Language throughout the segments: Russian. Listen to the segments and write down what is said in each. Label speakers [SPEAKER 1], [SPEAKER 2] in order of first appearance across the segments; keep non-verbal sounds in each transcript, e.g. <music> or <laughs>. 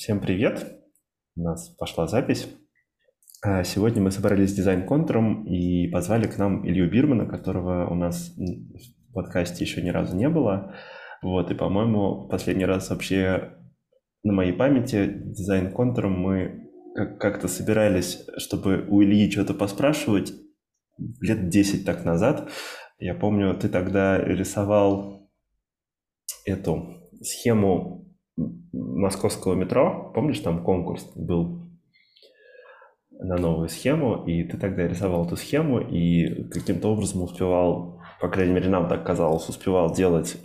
[SPEAKER 1] Всем привет! У нас пошла запись. А, сегодня мы собрались с дизайн-контуром и позвали к нам Илью Бирмана, которого у нас в подкасте еще ни разу не было. Вот, и, по-моему, последний раз вообще на моей памяти дизайн-контуром мы как-то собирались, чтобы у Ильи что-то поспрашивать лет 10 так назад. Я помню, ты тогда рисовал эту схему московского метро. Помнишь, там конкурс был на новую схему, и ты тогда рисовал эту схему, и каким-то образом успевал, по крайней мере, нам так казалось, успевал делать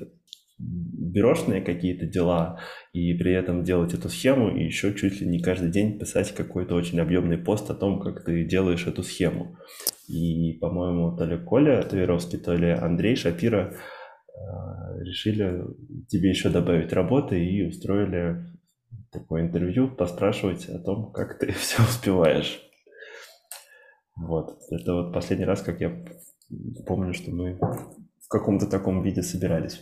[SPEAKER 1] бюрошные какие-то дела, и при этом делать эту схему, и еще чуть ли не каждый день писать какой-то очень объемный пост о том, как ты делаешь эту схему. И, по-моему, то ли Коля Таверовский, то ли Андрей Шапира решили тебе еще добавить работы и устроили такое интервью, поспрашивать о том, как ты <laughs> все успеваешь. Вот. Это вот последний раз, как я помню, что мы в каком-то таком виде собирались.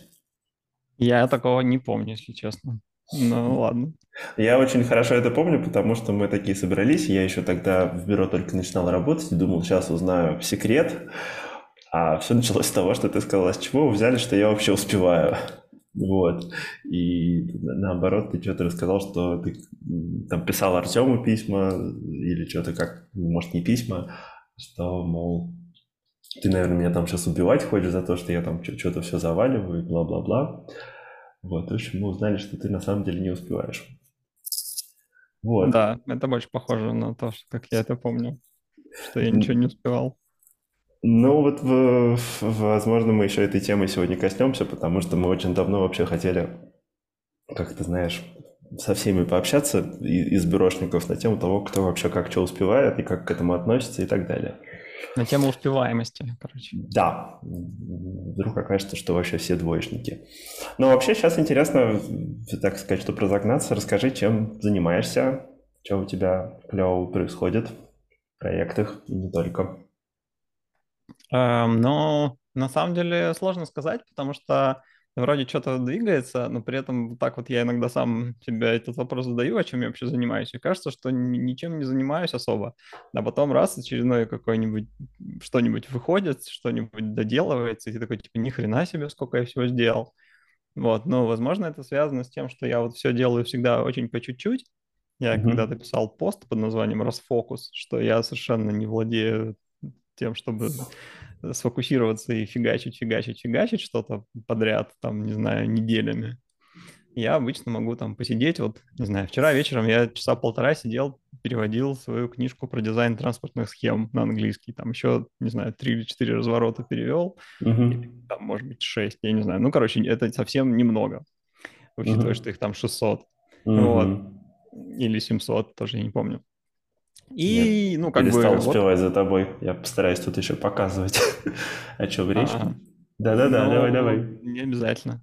[SPEAKER 2] Я такого не помню, если честно. Ну, <laughs> ладно.
[SPEAKER 1] Я очень хорошо это помню, потому что мы такие собрались. Я еще тогда в бюро только начинал работать и думал, сейчас узнаю секрет. А все началось с того, что ты сказала, с чего вы взяли, что я вообще успеваю. Вот. И наоборот, ты что-то рассказал, что ты там писал Артему письма или что-то как, может, не письма, что, мол, ты, наверное, меня там сейчас убивать хочешь за то, что я там что-то все заваливаю и бла-бла-бла. Вот, в общем, мы узнали, что ты на самом деле не успеваешь.
[SPEAKER 2] Вот. Да, это больше похоже на то, что, как я это помню, что я ничего не успевал.
[SPEAKER 1] Ну вот, в, возможно, мы еще этой темой сегодня коснемся, потому что мы очень давно вообще хотели, как ты знаешь, со всеми пообщаться из бюрошников на тему того, кто вообще как что успевает и как к этому относится и так далее.
[SPEAKER 2] На тему успеваемости, короче.
[SPEAKER 1] Да. Вдруг окажется, что вообще все двоечники. Но вообще сейчас интересно, так сказать, чтобы разогнаться, расскажи, чем занимаешься, что у тебя клево происходит в проектах и не только.
[SPEAKER 2] Эм, но на самом деле сложно сказать, потому что вроде что-то двигается, но при этом так вот я иногда сам себе этот вопрос задаю, о чем я вообще занимаюсь, и кажется, что ничем не занимаюсь особо. А потом раз очередное какое-нибудь что-нибудь выходит, что-нибудь доделывается, и ты такой, типа, ни хрена себе, сколько я всего сделал. Вот, но, возможно, это связано с тем, что я вот все делаю всегда очень по чуть-чуть. Я mm-hmm. когда-то писал пост под названием «Расфокус», что я совершенно не владею тем, чтобы сфокусироваться и фигачить, фигачить, фигачить что-то подряд, там, не знаю, неделями. Я обычно могу там посидеть, вот, не знаю, вчера вечером я часа полтора сидел, переводил свою книжку про дизайн транспортных схем на английский, там еще, не знаю, три или четыре разворота перевел, uh-huh. или, там, может быть, шесть, я не знаю. Ну, короче, это совсем немного, учитывая, uh-huh. что их там 600. Uh-huh. Вот. Или 700, тоже я не помню.
[SPEAKER 1] И, Нет, ну, как перестал бы... успевать вот... за тобой. Я постараюсь тут еще показывать, <laughs> о чем речь. Да-да-да, давай-давай.
[SPEAKER 2] Ну, не обязательно.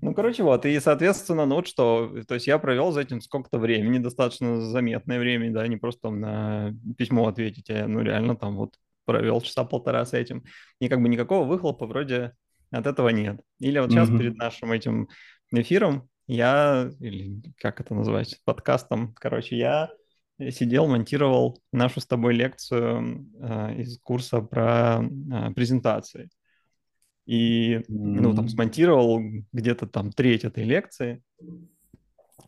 [SPEAKER 2] Ну, короче, вот, и, соответственно, ну вот что, то есть я провел за этим сколько-то времени, достаточно заметное время, да, не просто там на письмо ответить, а, ну, реально там вот провел часа полтора с этим, и как бы никакого выхлопа вроде от этого нет. Или вот сейчас mm-hmm. перед нашим этим эфиром я, или как это называется, подкастом, короче, я сидел, монтировал нашу с тобой лекцию э, из курса про э, презентации. И, ну, там смонтировал где-то там треть этой лекции,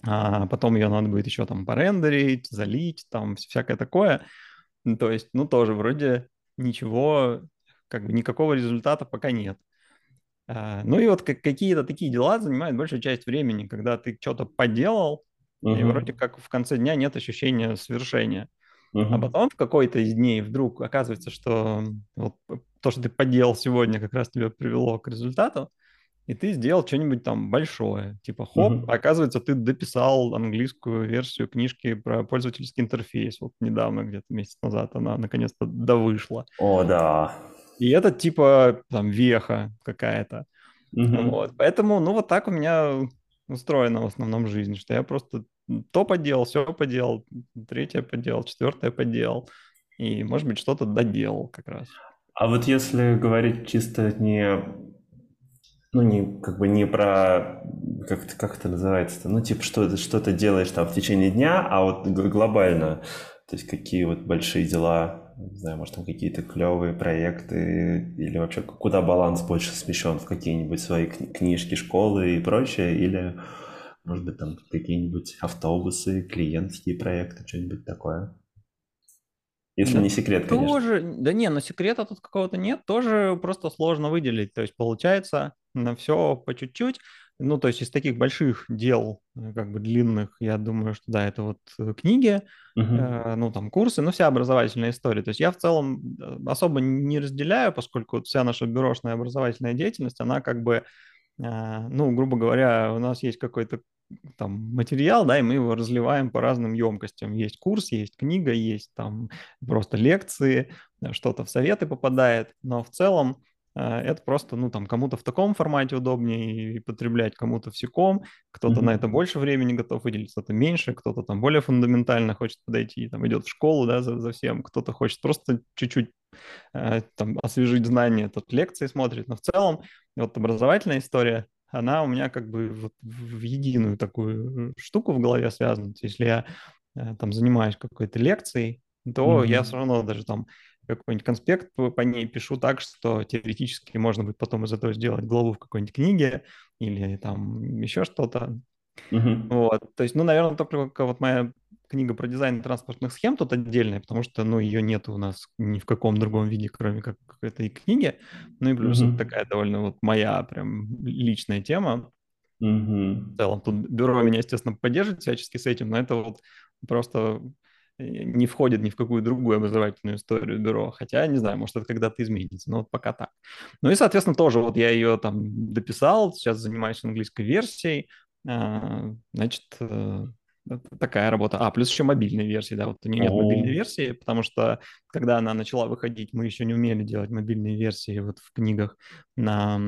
[SPEAKER 2] а потом ее надо будет еще там порендерить, залить, там всякое такое. Ну, то есть, ну, тоже вроде ничего, как бы никакого результата пока нет. А, ну и вот какие-то такие дела занимают большую часть времени, когда ты что-то поделал, Угу. И вроде как в конце дня нет ощущения свершения. Угу. А потом в какой-то из дней вдруг оказывается, что вот то, что ты поделал сегодня, как раз тебя привело к результату, и ты сделал что-нибудь там большое. Типа, хоп, угу. оказывается, ты дописал английскую версию книжки про пользовательский интерфейс. Вот недавно, где-то месяц назад, она наконец-то довышла.
[SPEAKER 1] О, да.
[SPEAKER 2] И это типа там веха какая-то. Угу. Вот. Поэтому, ну, вот так у меня устроена в основном жизнь, что я просто то поделал, все поделал, третье поделал, четвертое поделал, и, может быть, что-то доделал как раз.
[SPEAKER 1] А вот если говорить чисто не Ну, не, как бы не про, как, как это называется-то, ну, типа, что, что ты делаешь там в течение дня, а вот глобально, то есть какие вот большие дела, не знаю, может, там какие-то клевые проекты, или вообще куда баланс больше смещен, в какие-нибудь свои книжки, школы и прочее, или, может быть, там какие-нибудь автобусы, клиентские проекты, что-нибудь такое. Если да не секрет, конечно.
[SPEAKER 2] Тоже, да не, но секрета тут какого-то нет, тоже просто сложно выделить. То есть получается на все по чуть-чуть. Ну, то есть из таких больших дел, э, как бы длинных, я думаю, что да, это вот э, книги, uh-huh. э, ну, там, курсы, ну, вся образовательная история. То есть я в целом э, особо не разделяю, поскольку вся наша бюрошная образовательная деятельность, она как бы, э, ну, грубо говоря, у нас есть какой-то там материал, да, и мы его разливаем по разным емкостям. Есть курс, есть книга, есть там просто лекции, что-то в советы попадает, но в целом это просто, ну, там, кому-то в таком формате удобнее потреблять, кому-то в секом, кто-то mm-hmm. на это больше времени готов выделить, кто-то меньше, кто-то там более фундаментально хочет подойти, там, идет в школу, да, за, за всем, кто-то хочет просто чуть-чуть э, там освежить знания, тот лекции смотрит, но в целом вот образовательная история, она у меня как бы вот в единую такую штуку в голове связана. То есть, если я э, там занимаюсь какой-то лекцией, то mm-hmm. я все равно даже там какой-нибудь конспект по, ней пишу так, что теоретически можно будет потом из этого сделать главу в какой-нибудь книге или там еще что-то. Mm-hmm. Вот, то есть, ну, наверное, только вот моя книга про дизайн транспортных схем тут отдельная, потому что, ну, ее нет у нас ни в каком другом виде, кроме как этой книги. Ну и плюс mm-hmm. это такая довольно вот моя прям личная тема. Mm-hmm. В целом, тут бюро меня, естественно, поддерживает всячески с этим, но это вот просто не входит ни в какую другую образовательную историю бюро. Хотя, не знаю, может, это когда-то изменится, но вот пока так. Ну и, соответственно, тоже вот я ее там дописал, сейчас занимаюсь английской версией. А, значит, э, такая работа. А, плюс еще мобильные версии, да, вот у нее нет мобильной версии, потому что когда она начала выходить, мы еще не умели делать мобильные версии вот в книгах на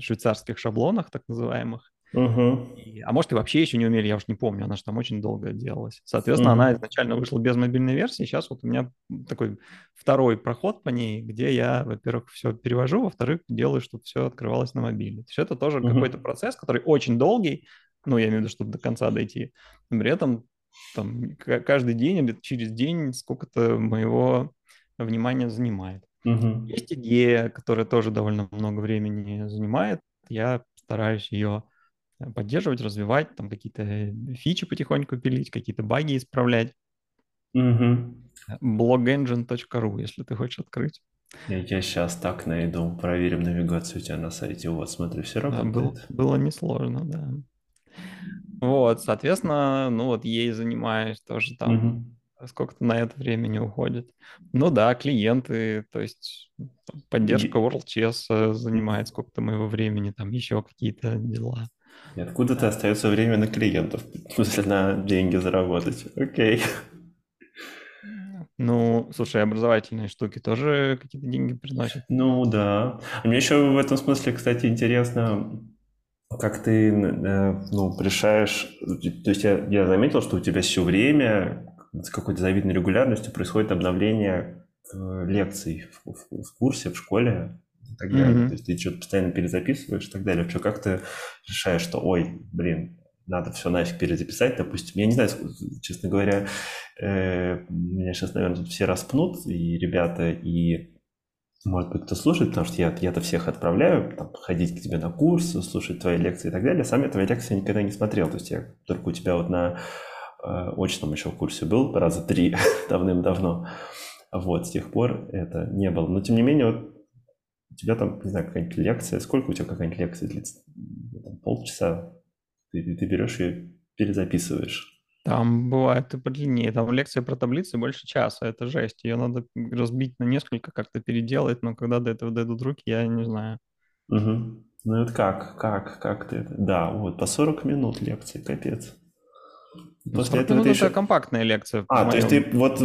[SPEAKER 2] швейцарских шаблонах, так называемых.
[SPEAKER 1] Uh-huh.
[SPEAKER 2] И, а может, и вообще еще не умели, я уж не помню, она же там очень долго делалась. Соответственно, uh-huh. она изначально вышла без мобильной версии, сейчас вот у меня такой второй проход по ней, где я, во-первых, все перевожу, во-вторых, делаю, чтобы все открывалось на мобиле. То есть это тоже uh-huh. какой-то процесс, который очень долгий, ну, я имею в виду, чтобы до конца дойти. Но при этом там каждый день или через день сколько-то моего внимания занимает.
[SPEAKER 1] Угу.
[SPEAKER 2] Есть идея, которая тоже довольно много времени занимает. Я стараюсь ее поддерживать, развивать, там какие-то фичи потихоньку пилить, какие-то баги исправлять.
[SPEAKER 1] Угу.
[SPEAKER 2] blogengine.ru, если ты хочешь открыть.
[SPEAKER 1] Я, я сейчас так найду, проверим навигацию у тебя на сайте. Вот, смотри, все работает.
[SPEAKER 2] Да, было, было несложно, да. Вот, соответственно, ну вот ей занимаюсь тоже там, угу. сколько-то на это времени уходит. Ну да, клиенты, то есть поддержка WorldChess э, занимает сколько-то моего времени, там еще какие-то дела.
[SPEAKER 1] И откуда-то остается время на клиентов, в <laughs> смысле на деньги заработать. Окей.
[SPEAKER 2] Ну, слушай, образовательные штуки тоже какие-то деньги приносят.
[SPEAKER 1] Ну да. А мне еще в этом смысле, кстати, интересно, как ты э, ну, решаешь, то есть я, я заметил, что у тебя все время с какой-то завидной регулярностью происходит обновление э, лекций в, в, в курсе, в школе так далее. Mm-hmm. То есть ты что-то постоянно перезаписываешь и так далее. Что как ты решаешь, что, ой, блин, надо все нафиг перезаписать, допустим. Я не знаю, честно говоря, э, меня сейчас, наверное, тут все распнут, и ребята, и может быть, кто слушает, потому что я, я-то всех отправляю, там, ходить к тебе на курс, слушать твои лекции и так далее. Сам я твои лекции никогда не смотрел. То есть я только у тебя вот на э, очном еще курсе был раза три <laughs> давным-давно. Вот, с тех пор это не было. Но, тем не менее, вот тебя там, не знаю, какая-нибудь лекция. Сколько у тебя какая-нибудь лекция длится? Там, полчаса. Ты, ты берешь и перезаписываешь.
[SPEAKER 2] Там бывает и подлиннее. Там лекция про таблицы больше часа. Это жесть. Ее надо разбить на несколько, как-то переделать, но когда до этого дойдут руки, я не знаю.
[SPEAKER 1] Угу. Ну это как? Как? Как ты это? Да, вот, по 40 минут лекции, капец.
[SPEAKER 2] Ну, После этого еще... это компактная лекция.
[SPEAKER 1] А, то есть ты вот,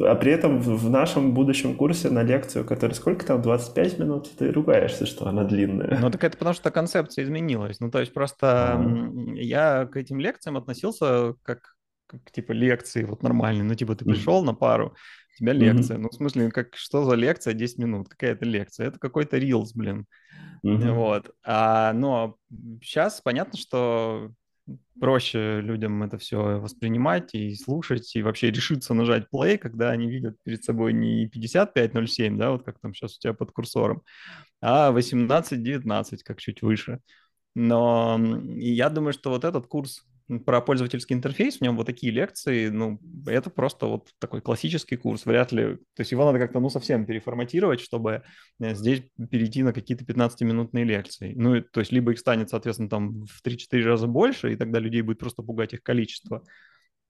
[SPEAKER 1] а при этом в нашем будущем курсе на лекцию, которая сколько там, 25 минут, ты ругаешься, что она длинная.
[SPEAKER 2] Ну, так это потому что концепция изменилась. Ну, то есть просто А-а-а. я к этим лекциям относился как, как типа лекции вот нормальные. Ну, типа ты пришел на пару, у тебя лекция. Mm-hmm. Ну, в смысле, как, что за лекция 10 минут? Какая это лекция? Это какой-то рилс, блин. Mm-hmm. Вот. А, но сейчас понятно, что проще людям это все воспринимать и слушать, и вообще решиться нажать play, когда они видят перед собой не 55.07, да, вот как там сейчас у тебя под курсором, а 18.19, как чуть выше. Но я думаю, что вот этот курс про пользовательский интерфейс, в нем вот такие лекции, ну, это просто вот такой классический курс, вряд ли, то есть его надо как-то, ну, совсем переформатировать, чтобы э, здесь перейти на какие-то 15-минутные лекции. Ну, то есть либо их станет, соответственно, там в 3-4 раза больше, и тогда людей будет просто пугать их количество,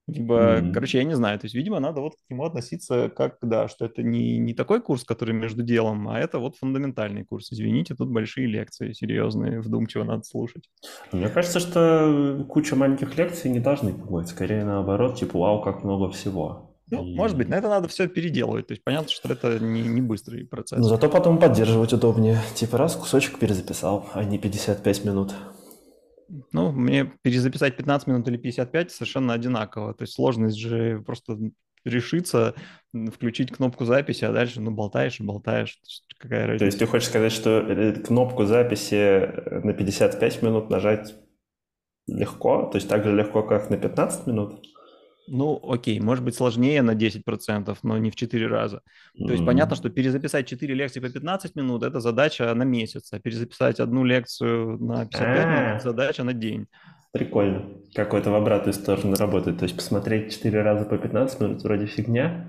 [SPEAKER 2] либо, mm-hmm. короче, я не знаю. То есть, видимо, надо вот к нему относиться как, да, что это не, не такой курс, который между делом, а это вот фундаментальный курс. Извините, тут большие лекции, серьезные, вдумчиво надо слушать.
[SPEAKER 1] Мне кажется, что куча маленьких лекций не должны пугать. Скорее наоборот, типа, вау, как много всего.
[SPEAKER 2] Ну, и... может быть, на это надо все переделывать. То есть понятно, что это не, не быстрый процесс. Но
[SPEAKER 1] зато потом поддерживать удобнее. Типа раз кусочек перезаписал, а не 55 минут.
[SPEAKER 2] Ну, мне перезаписать 15 минут или 55 совершенно одинаково. То есть сложность же просто решиться, включить кнопку записи, а дальше, ну, болтаешь и болтаешь.
[SPEAKER 1] Какая разница? То есть ты хочешь сказать, что э, кнопку записи э, на 55 минут нажать легко? То есть так же легко, как на 15 минут?
[SPEAKER 2] Ну, окей, может быть сложнее на 10%, но не в 4 раза. Mm-hmm. То есть понятно, что перезаписать 4 лекции по 15 минут – это задача на месяц, а перезаписать одну лекцию на 55 А-а-а. минут – задача на день.
[SPEAKER 1] Прикольно. Как это в обратную сторону работает. То есть посмотреть 4 раза по 15 минут вроде фигня,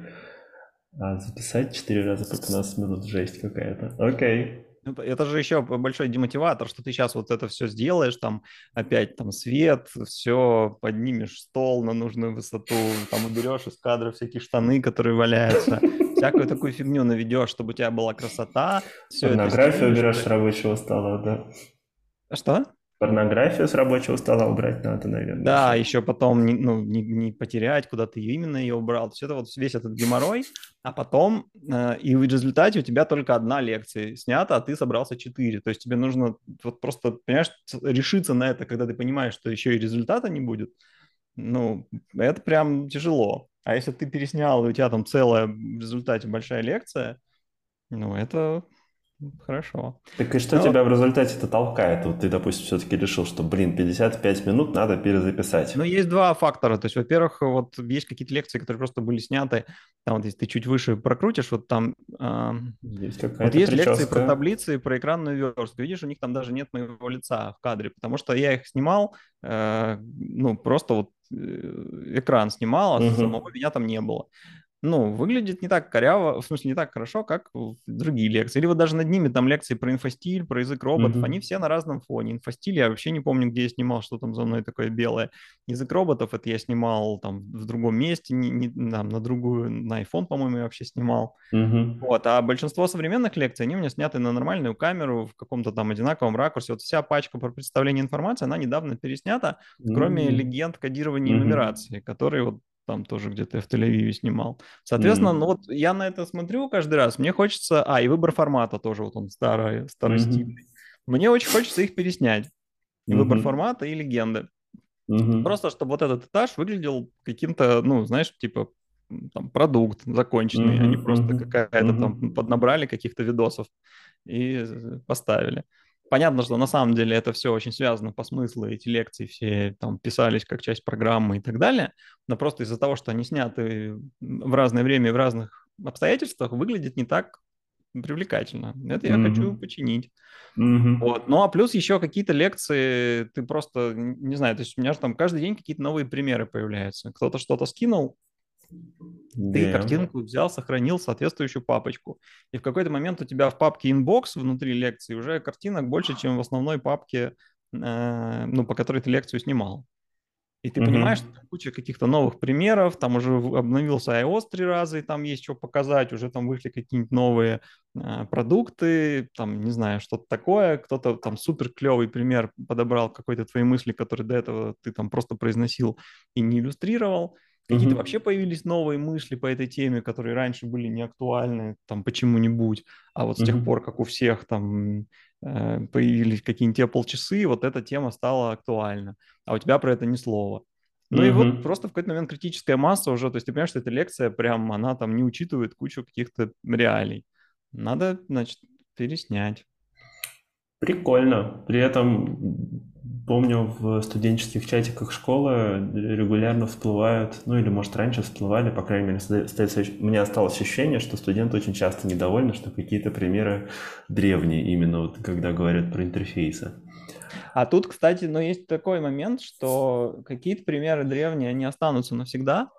[SPEAKER 1] а записать 4 раза по 15 минут – жесть какая-то. Окей.
[SPEAKER 2] Ну, это же еще большой демотиватор, что ты сейчас вот это все сделаешь, там опять там свет, все, поднимешь стол на нужную высоту, там уберешь из кадра всякие штаны, которые валяются, всякую такую фигню наведешь, чтобы у тебя была красота.
[SPEAKER 1] Порнографию уберешь с рабочего стола, да.
[SPEAKER 2] Что?
[SPEAKER 1] Порнографию с рабочего стола убрать надо, наверное.
[SPEAKER 2] Да, еще потом не, ну, не, не потерять, куда ты именно ее убрал. Все это вот весь этот геморрой, а потом э, и в результате у тебя только одна лекция снята, а ты собрался четыре. То есть тебе нужно вот просто, понимаешь, решиться на это, когда ты понимаешь, что еще и результата не будет. Ну, это прям тяжело. А если ты переснял, и у тебя там целая в результате большая лекция, ну, это Хорошо.
[SPEAKER 1] Так и что. Ну, тебя в результате это толкает? Вот ты, допустим, все-таки решил, что, блин, 55 минут надо перезаписать.
[SPEAKER 2] Ну, есть два фактора. То есть, во-первых, вот есть какие-то лекции, которые просто были сняты, там вот если ты чуть выше прокрутишь, вот там... Э, есть вот есть прическа. лекции про таблицы, про экранную верстку. Видишь, у них там даже нет моего лица в кадре, потому что я их снимал, э, ну, просто вот э, экран снимал, а угу. самого меня там не было ну, выглядит не так коряво, в смысле, не так хорошо, как другие лекции. Или вот даже над ними там лекции про инфостиль, про язык роботов, mm-hmm. они все на разном фоне. Инфостиль я вообще не помню, где я снимал, что там за мной такое белое. Язык роботов это я снимал там в другом месте, не, не, там, на другую, на iPhone, по-моему, я вообще снимал. Mm-hmm. Вот, а большинство современных лекций, они у меня сняты на нормальную камеру в каком-то там одинаковом ракурсе. Вот вся пачка про представление информации, она недавно переснята, mm-hmm. кроме легенд кодирования mm-hmm. и нумерации, которые вот там тоже где-то в Тель-Авиве снимал. Соответственно, mm-hmm. ну вот я на это смотрю каждый раз, мне хочется... А, и выбор формата тоже, вот он старый, старостильный. Mm-hmm. Мне очень хочется их переснять. Mm-hmm. Выбор формата и легенды. Mm-hmm. Просто, чтобы вот этот этаж выглядел каким-то, ну, знаешь, типа там продукт законченный, mm-hmm. а не просто какая-то mm-hmm. там поднабрали каких-то видосов и поставили. Понятно, что на самом деле это все очень связано по смыслу, эти лекции все там писались как часть программы и так далее, но просто из-за того, что они сняты в разное время и в разных обстоятельствах, выглядит не так привлекательно. Это я mm-hmm. хочу починить. Mm-hmm. Вот. Ну а плюс еще какие-то лекции, ты просто, не знаю, то есть у меня же там каждый день какие-то новые примеры появляются. Кто-то что-то скинул, ты картинку взял, сохранил соответствующую папочку. И в какой-то момент у тебя в папке inbox внутри лекции уже картинок больше, чем в основной папке, э, ну, по которой ты лекцию снимал. И ты mm-hmm. понимаешь, что куча каких-то новых примеров, там уже обновился iOS три раза, и там есть что показать, уже там вышли какие-нибудь новые э, продукты, там, не знаю, что-то такое, кто-то там супер клевый пример подобрал какой-то твои мысли, которые до этого ты там просто произносил и не иллюстрировал. Какие-то mm-hmm. вообще появились новые мысли по этой теме, которые раньше были не актуальны, там, почему-нибудь. А вот с mm-hmm. тех пор, как у всех там э, появились какие-нибудь Apple часы, вот эта тема стала актуальна. А у тебя про это ни слова. Ну и вот просто в какой-то момент критическая масса уже, то есть ты понимаешь, что эта лекция прям, она там не учитывает кучу каких-то реалий. Надо, значит, переснять.
[SPEAKER 1] Прикольно. При этом помню в студенческих чатиках школы регулярно всплывают, ну или может раньше всплывали, по крайней мере, остается, у меня осталось ощущение, что студенты очень часто недовольны, что какие-то примеры древние, именно вот когда говорят про интерфейсы.
[SPEAKER 2] А тут, кстати, ну, есть такой момент, что какие-то примеры древние, они останутся навсегда,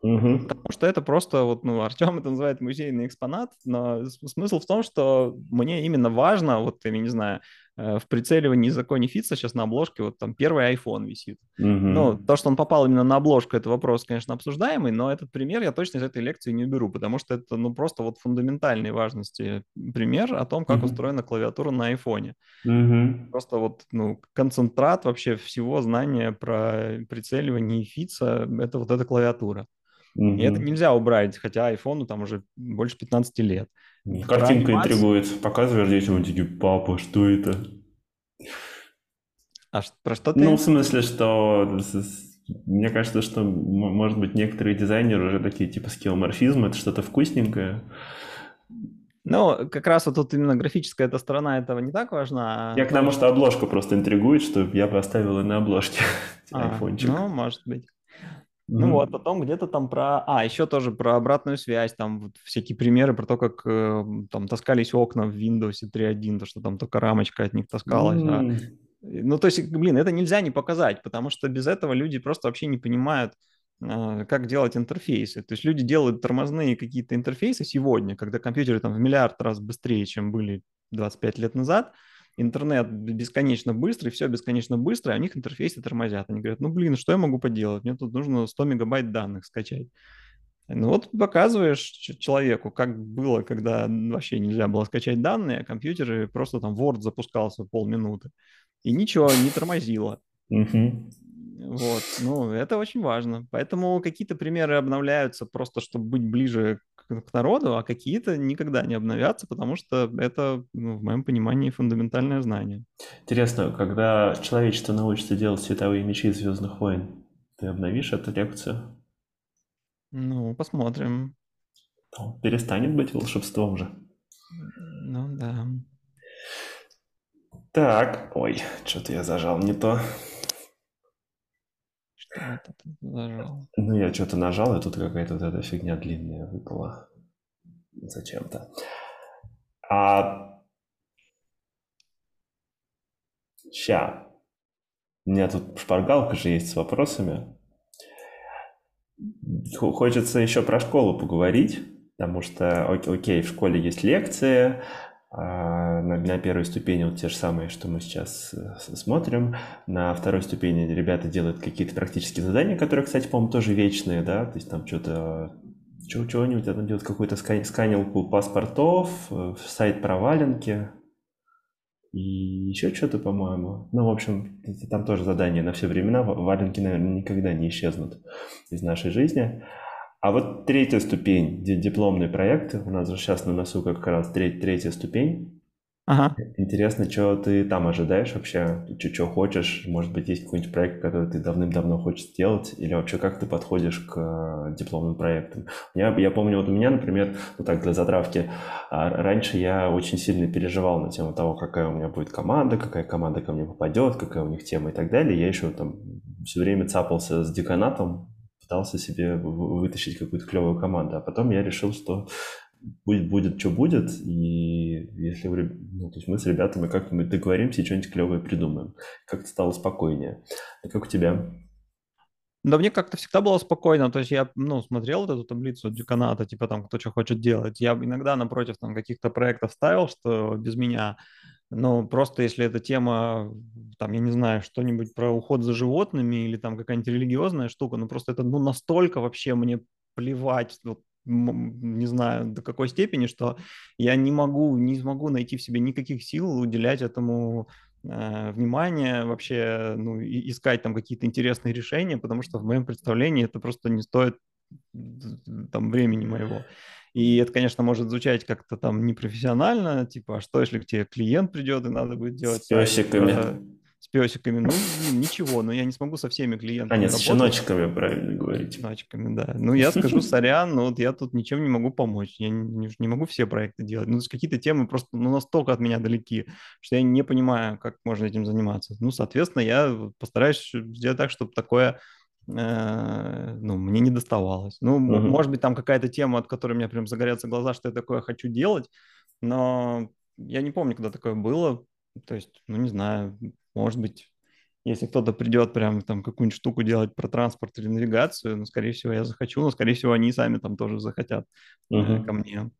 [SPEAKER 2] Угу. Потому что это просто, вот, ну, Артем это называет музейный экспонат, но смысл в том, что мне именно важно, вот, я не знаю, э, в прицеливании законе Фитца сейчас на обложке вот там первый iPhone висит. Угу. Ну, то, что он попал именно на обложку, это вопрос, конечно, обсуждаемый, но этот пример я точно из этой лекции не беру, потому что это, ну, просто вот фундаментальной важности пример о том, как угу. устроена клавиатура на iPhone. Угу. Просто вот, ну, концентрат вообще всего знания про прицеливание Фитца — это вот эта клавиатура. Угу. И это нельзя убрать, хотя айфону там уже больше 15 лет.
[SPEAKER 1] Картинка анимацию... интригует. Показываешь детям, они такие, папа, что это?
[SPEAKER 2] А про что ты?
[SPEAKER 1] Ну, в смысле, что мне кажется, что, может быть, некоторые дизайнеры уже такие, типа, скилломорфизм, это что-то вкусненькое.
[SPEAKER 2] Ну, как раз вот тут именно графическая эта сторона этого не так важна.
[SPEAKER 1] Я к тому, что обложка просто интригует, что я бы оставил и на обложке
[SPEAKER 2] а, айфончик. Ну, может быть. Ну mm-hmm. вот, потом где-то там про... А, еще тоже про обратную связь, там вот всякие примеры про то, как э, там таскались окна в Windows 3.1, то, что там только рамочка от них таскалась. Mm-hmm. А... Ну, то есть, блин, это нельзя не показать, потому что без этого люди просто вообще не понимают, э, как делать интерфейсы. То есть люди делают тормозные какие-то интерфейсы сегодня, когда компьютеры там в миллиард раз быстрее, чем были 25 лет назад, интернет бесконечно быстрый, все бесконечно быстро, а у них интерфейсы тормозят. Они говорят, ну, блин, что я могу поделать? Мне тут нужно 100 мегабайт данных скачать. Ну вот показываешь человеку, как было, когда вообще нельзя было скачать данные, а компьютеры просто там Word запускался полминуты. И ничего, не тормозило. Вот, ну, это очень важно. Поэтому какие-то примеры обновляются просто, чтобы быть ближе к народу, а какие-то никогда не обновятся, потому что это, ну, в моем понимании, фундаментальное знание.
[SPEAKER 1] Интересно, когда человечество научится делать световые мечи Звездных войн, ты обновишь эту лекцию?
[SPEAKER 2] Ну, посмотрим.
[SPEAKER 1] Ну, перестанет быть волшебством же.
[SPEAKER 2] Ну да.
[SPEAKER 1] Так, ой, что-то я зажал не то.
[SPEAKER 2] Что это ты зажал?
[SPEAKER 1] Ну, я что-то нажал, и тут какая-то вот эта фигня длинная выпала. Зачем-то. А... Ща. У меня тут шпаргалка же есть с вопросами. Хочется еще про школу поговорить, потому что, окей, в школе есть лекции, а, на, первой ступени вот те же самые, что мы сейчас э, смотрим. На второй ступени ребята делают какие-то практические задания, которые, кстати, по-моему, тоже вечные, да, то есть там что-то чего-нибудь, там делают какую-то сканилку паспортов, э, сайт про валенки и еще что-то, по-моему. Ну, в общем, там тоже задания на все времена. Валенки, наверное, никогда не исчезнут из нашей жизни. А вот третья ступень, дипломный проект, у нас же сейчас на носу как раз треть, третья ступень. Ага. Интересно, что ты там ожидаешь вообще, что хочешь, может быть, есть какой-нибудь проект, который ты давным-давно хочешь сделать, или вообще как ты подходишь к э, дипломным проектам. Я, я помню, вот у меня, например, ну так, для затравки, а, раньше я очень сильно переживал на тему того, какая у меня будет команда, какая команда ко мне попадет, какая у них тема и так далее. Я еще там все время цапался с деканатом, пытался себе вытащить какую-то клевую команду. А потом я решил, что будет, будет, что будет, и если ну, то есть мы с ребятами как-нибудь договоримся и что-нибудь клевое придумаем. Как-то стало спокойнее. А как у тебя?
[SPEAKER 2] Да мне как-то всегда было спокойно, то есть я, ну, смотрел вот эту таблицу деканата, типа там, кто что хочет делать. Я иногда напротив там каких-то проектов ставил, что без меня, ну, просто если эта тема, там, я не знаю, что-нибудь про уход за животными или там какая-нибудь религиозная штука, ну, просто это, ну, настолько вообще мне плевать, вот, не знаю до какой степени, что я не могу, не смогу найти в себе никаких сил уделять этому э, внимание, вообще ну, и, искать там какие-то интересные решения, потому что в моем представлении это просто не стоит там времени моего. И это, конечно, может звучать как-то там непрофессионально, типа, а что, если к тебе клиент придет, и надо будет делать...
[SPEAKER 1] С песиками.
[SPEAKER 2] с песиками. Ну, ничего, но я не смогу со всеми клиентами
[SPEAKER 1] А, нет, с щеночками, правильно говорить.
[SPEAKER 2] Щеночками, да. Ну, я скажу, сорян, но вот я тут ничем не могу помочь. Я не, не могу все проекты делать. Ну, какие-то темы просто ну, настолько от меня далеки, что я не понимаю, как можно этим заниматься. Ну, соответственно, я постараюсь сделать так, чтобы такое э, ну, мне не доставалось. Ну, uh-huh. может быть, там какая-то тема, от которой у меня прям загорятся глаза, что я такое хочу делать, но я не помню, когда такое было. То есть, ну, не знаю, может быть, если кто-то придет прям там какую-нибудь штуку делать про транспорт или навигацию, ну, скорее всего, я захочу, но, скорее всего, они сами там тоже захотят uh-huh. ко мне.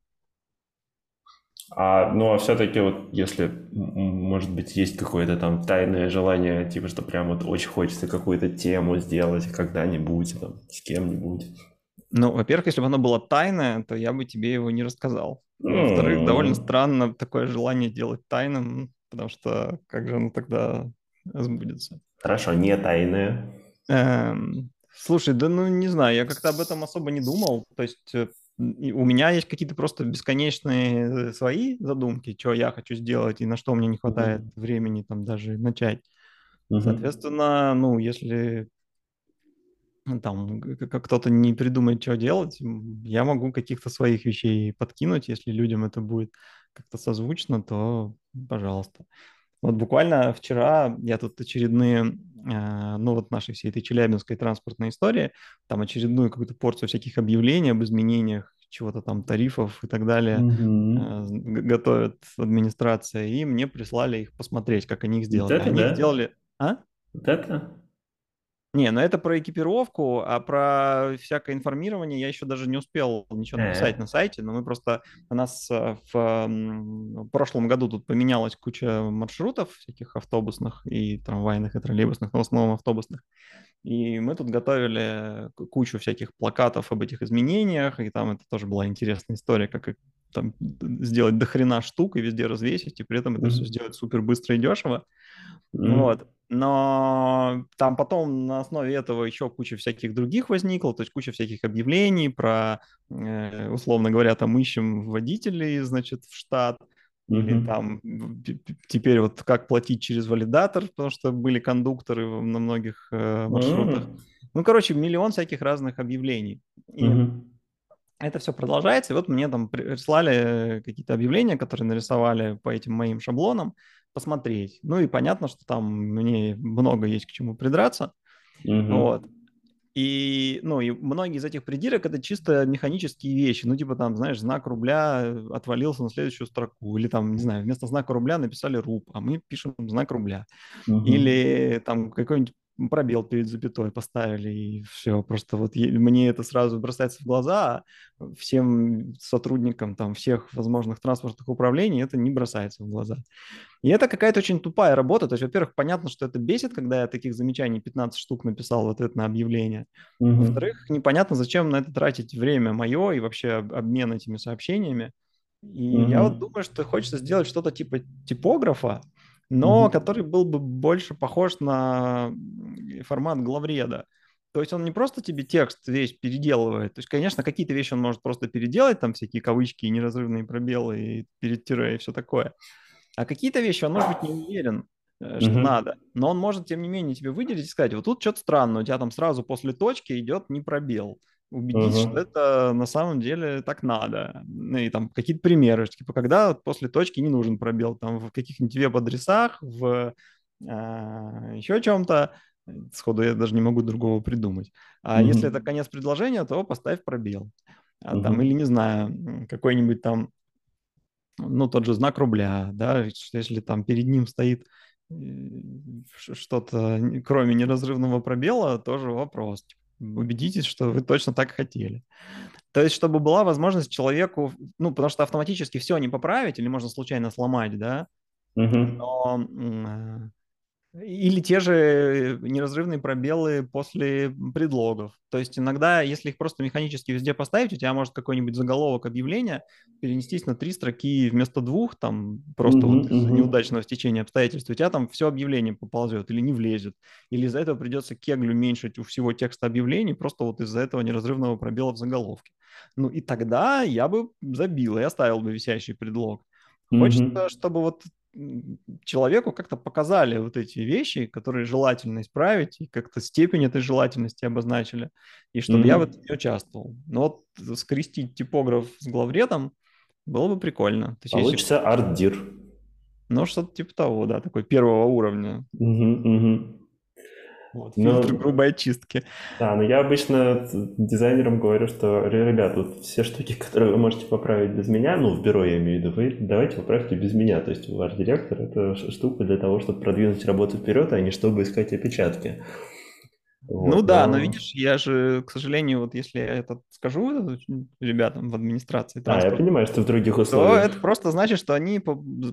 [SPEAKER 1] А, ну, а все-таки вот если, может быть, есть какое-то там тайное желание, типа, что прям вот очень хочется какую-то тему сделать когда-нибудь, там, с кем-нибудь.
[SPEAKER 2] Ну, во-первых, если бы оно было тайное, то я бы тебе его не рассказал. Во-вторых, довольно странно такое желание делать тайным, потому что как же оно тогда сбудется?
[SPEAKER 1] Хорошо, не тайное.
[SPEAKER 2] Эм, слушай, да ну не знаю, я как-то об этом особо не думал. То есть э, у меня есть какие-то просто бесконечные свои задумки, что я хочу сделать и на что мне не хватает mm-hmm. времени там даже начать. Mm-hmm. Соответственно, ну, если там как кто-то не придумает, что делать, я могу каких-то своих вещей подкинуть, если людям это будет как-то созвучно, то пожалуйста. Вот буквально вчера я тут очередные, а, ну вот нашей всей этой челябинской транспортной истории, там очередную какую-то порцию всяких объявлений об изменениях чего-то там тарифов и так далее mm-hmm. готовят администрация, и мне прислали их посмотреть, как они их сделали. Вот это, они да? сделали... А?
[SPEAKER 1] Вот это?
[SPEAKER 2] Не, ну это про экипировку, а про всякое информирование я еще даже не успел ничего написать на сайте, но мы просто у нас э, в, в прошлом году тут поменялась куча маршрутов всяких автобусных и трамвайных, и троллейбусных, но в основном автобусных. И мы тут готовили кучу всяких плакатов об этих изменениях, и там это тоже была интересная история, как там сделать дохрена штук и везде развесить, и при этом это mm-hmm. все сделать супер быстро и дешево. Mm-hmm. Вот. Но там потом на основе этого еще куча всяких других возникло, то есть куча всяких объявлений про, э, условно говоря, там ищем водителей, значит, в штат, mm-hmm. или там теперь вот как платить через валидатор, потому что были кондукторы на многих э, маршрутах. Mm-hmm. Ну, короче, миллион всяких разных объявлений. И mm-hmm. это все продолжается, и вот мне там прислали какие-то объявления, которые нарисовали по этим моим шаблонам, посмотреть. Ну и понятно, что там мне много есть к чему придраться. Mm-hmm. Вот. И, ну, и многие из этих придирок это чисто механические вещи. Ну, типа там, знаешь, знак рубля отвалился на следующую строку. Или там, не знаю, вместо знака рубля написали руб, а мы пишем знак рубля. Угу. Или там какой-нибудь пробел перед запятой поставили, и все. Просто вот мне это сразу бросается в глаза, а всем сотрудникам там всех возможных транспортных управлений это не бросается в глаза. И это какая-то очень тупая работа. То есть, во-первых, понятно, что это бесит, когда я таких замечаний 15 штук написал в ответ на объявление. Угу. Во-вторых, непонятно, зачем на это тратить время мое и вообще обмен этими сообщениями. И угу. я вот думаю, что хочется сделать что-то типа типографа, но угу. который был бы больше похож на формат главреда. То есть он не просто тебе текст весь переделывает. То есть, конечно, какие-то вещи он может просто переделать, там всякие кавычки, неразрывные пробелы и перед тире и все такое. А какие-то вещи он, может быть, не уверен, э, что mm-hmm. надо. Но он может, тем не менее, тебе выделить и сказать, вот тут что-то странно, у тебя там сразу после точки идет не пробел. Убедить, uh-huh. что это на самом деле так надо. Ну и там какие-то примеры, типа когда после точки не нужен пробел, там в каких-нибудь веб-адресах, в а, еще чем-то, сходу я даже не могу другого придумать. А uh-huh. если это конец предложения, то поставь пробел. А, uh-huh. Там, или не знаю, какой-нибудь там ну, тот же знак рубля, да, если там перед ним стоит э, что-то, кроме неразрывного пробела, тоже вопрос. Убедитесь, что вы точно так хотели. То есть, чтобы была возможность человеку, ну, потому что автоматически все не поправить, или можно случайно сломать, да, uh-huh. но э, или те же неразрывные пробелы после предлогов. То есть иногда, если их просто механически везде поставить, у тебя может какой-нибудь заголовок объявления перенестись на три строки вместо двух, там просто uh-huh, вот из-за неудачного стечения обстоятельств, у тебя там все объявление поползет или не влезет. Или из-за этого придется кеглю уменьшить у всего текста объявлений, просто вот из-за этого неразрывного пробела в заголовке. Ну и тогда я бы забил и оставил бы висящий предлог. Хочется, mm-hmm. чтобы вот человеку как-то показали вот эти вещи, которые желательно исправить, и как-то степень этой желательности обозначили, и чтобы mm-hmm. я в этом не участвовал. Но вот скрестить типограф с главредом было бы прикольно.
[SPEAKER 1] То есть, Получится если... арт-дир.
[SPEAKER 2] Ну, что-то типа того, да, такой первого уровня.
[SPEAKER 1] Угу, угу.
[SPEAKER 2] Вот, но, фильтр грубой очистки.
[SPEAKER 1] Да, но я обычно дизайнерам говорю, что, ребят, вот все штуки, которые вы можете поправить без меня, ну, в бюро я имею в виду, вы давайте поправьте без меня. То есть ваш директор — это штука для того, чтобы продвинуть работу вперед, а не чтобы искать опечатки.
[SPEAKER 2] Вот, ну да, но... но видишь, я же, к сожалению, вот если я это скажу ребятам в администрации
[SPEAKER 1] А, я понимаю, что в других условиях.
[SPEAKER 2] То это просто значит, что они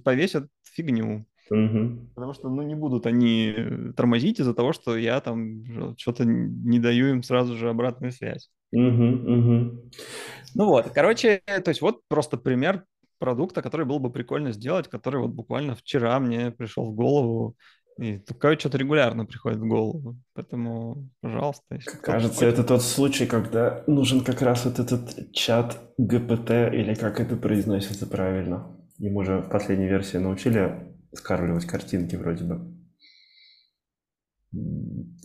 [SPEAKER 2] повесят фигню. Угу. Потому что, ну, не будут они э, тормозить из-за того, что я там что-то не даю им сразу же обратную связь.
[SPEAKER 1] Угу, угу.
[SPEAKER 2] Ну вот, короче, то есть вот просто пример продукта, который было бы прикольно сделать, который вот буквально вчера мне пришел в голову. И такое что-то регулярно приходит в голову. Поэтому, пожалуйста.
[SPEAKER 1] Кажется, это тот случай, когда нужен как раз вот этот чат ГПТ, или как это произносится правильно. Ему же в последней версии научили скармливать картинки вроде бы.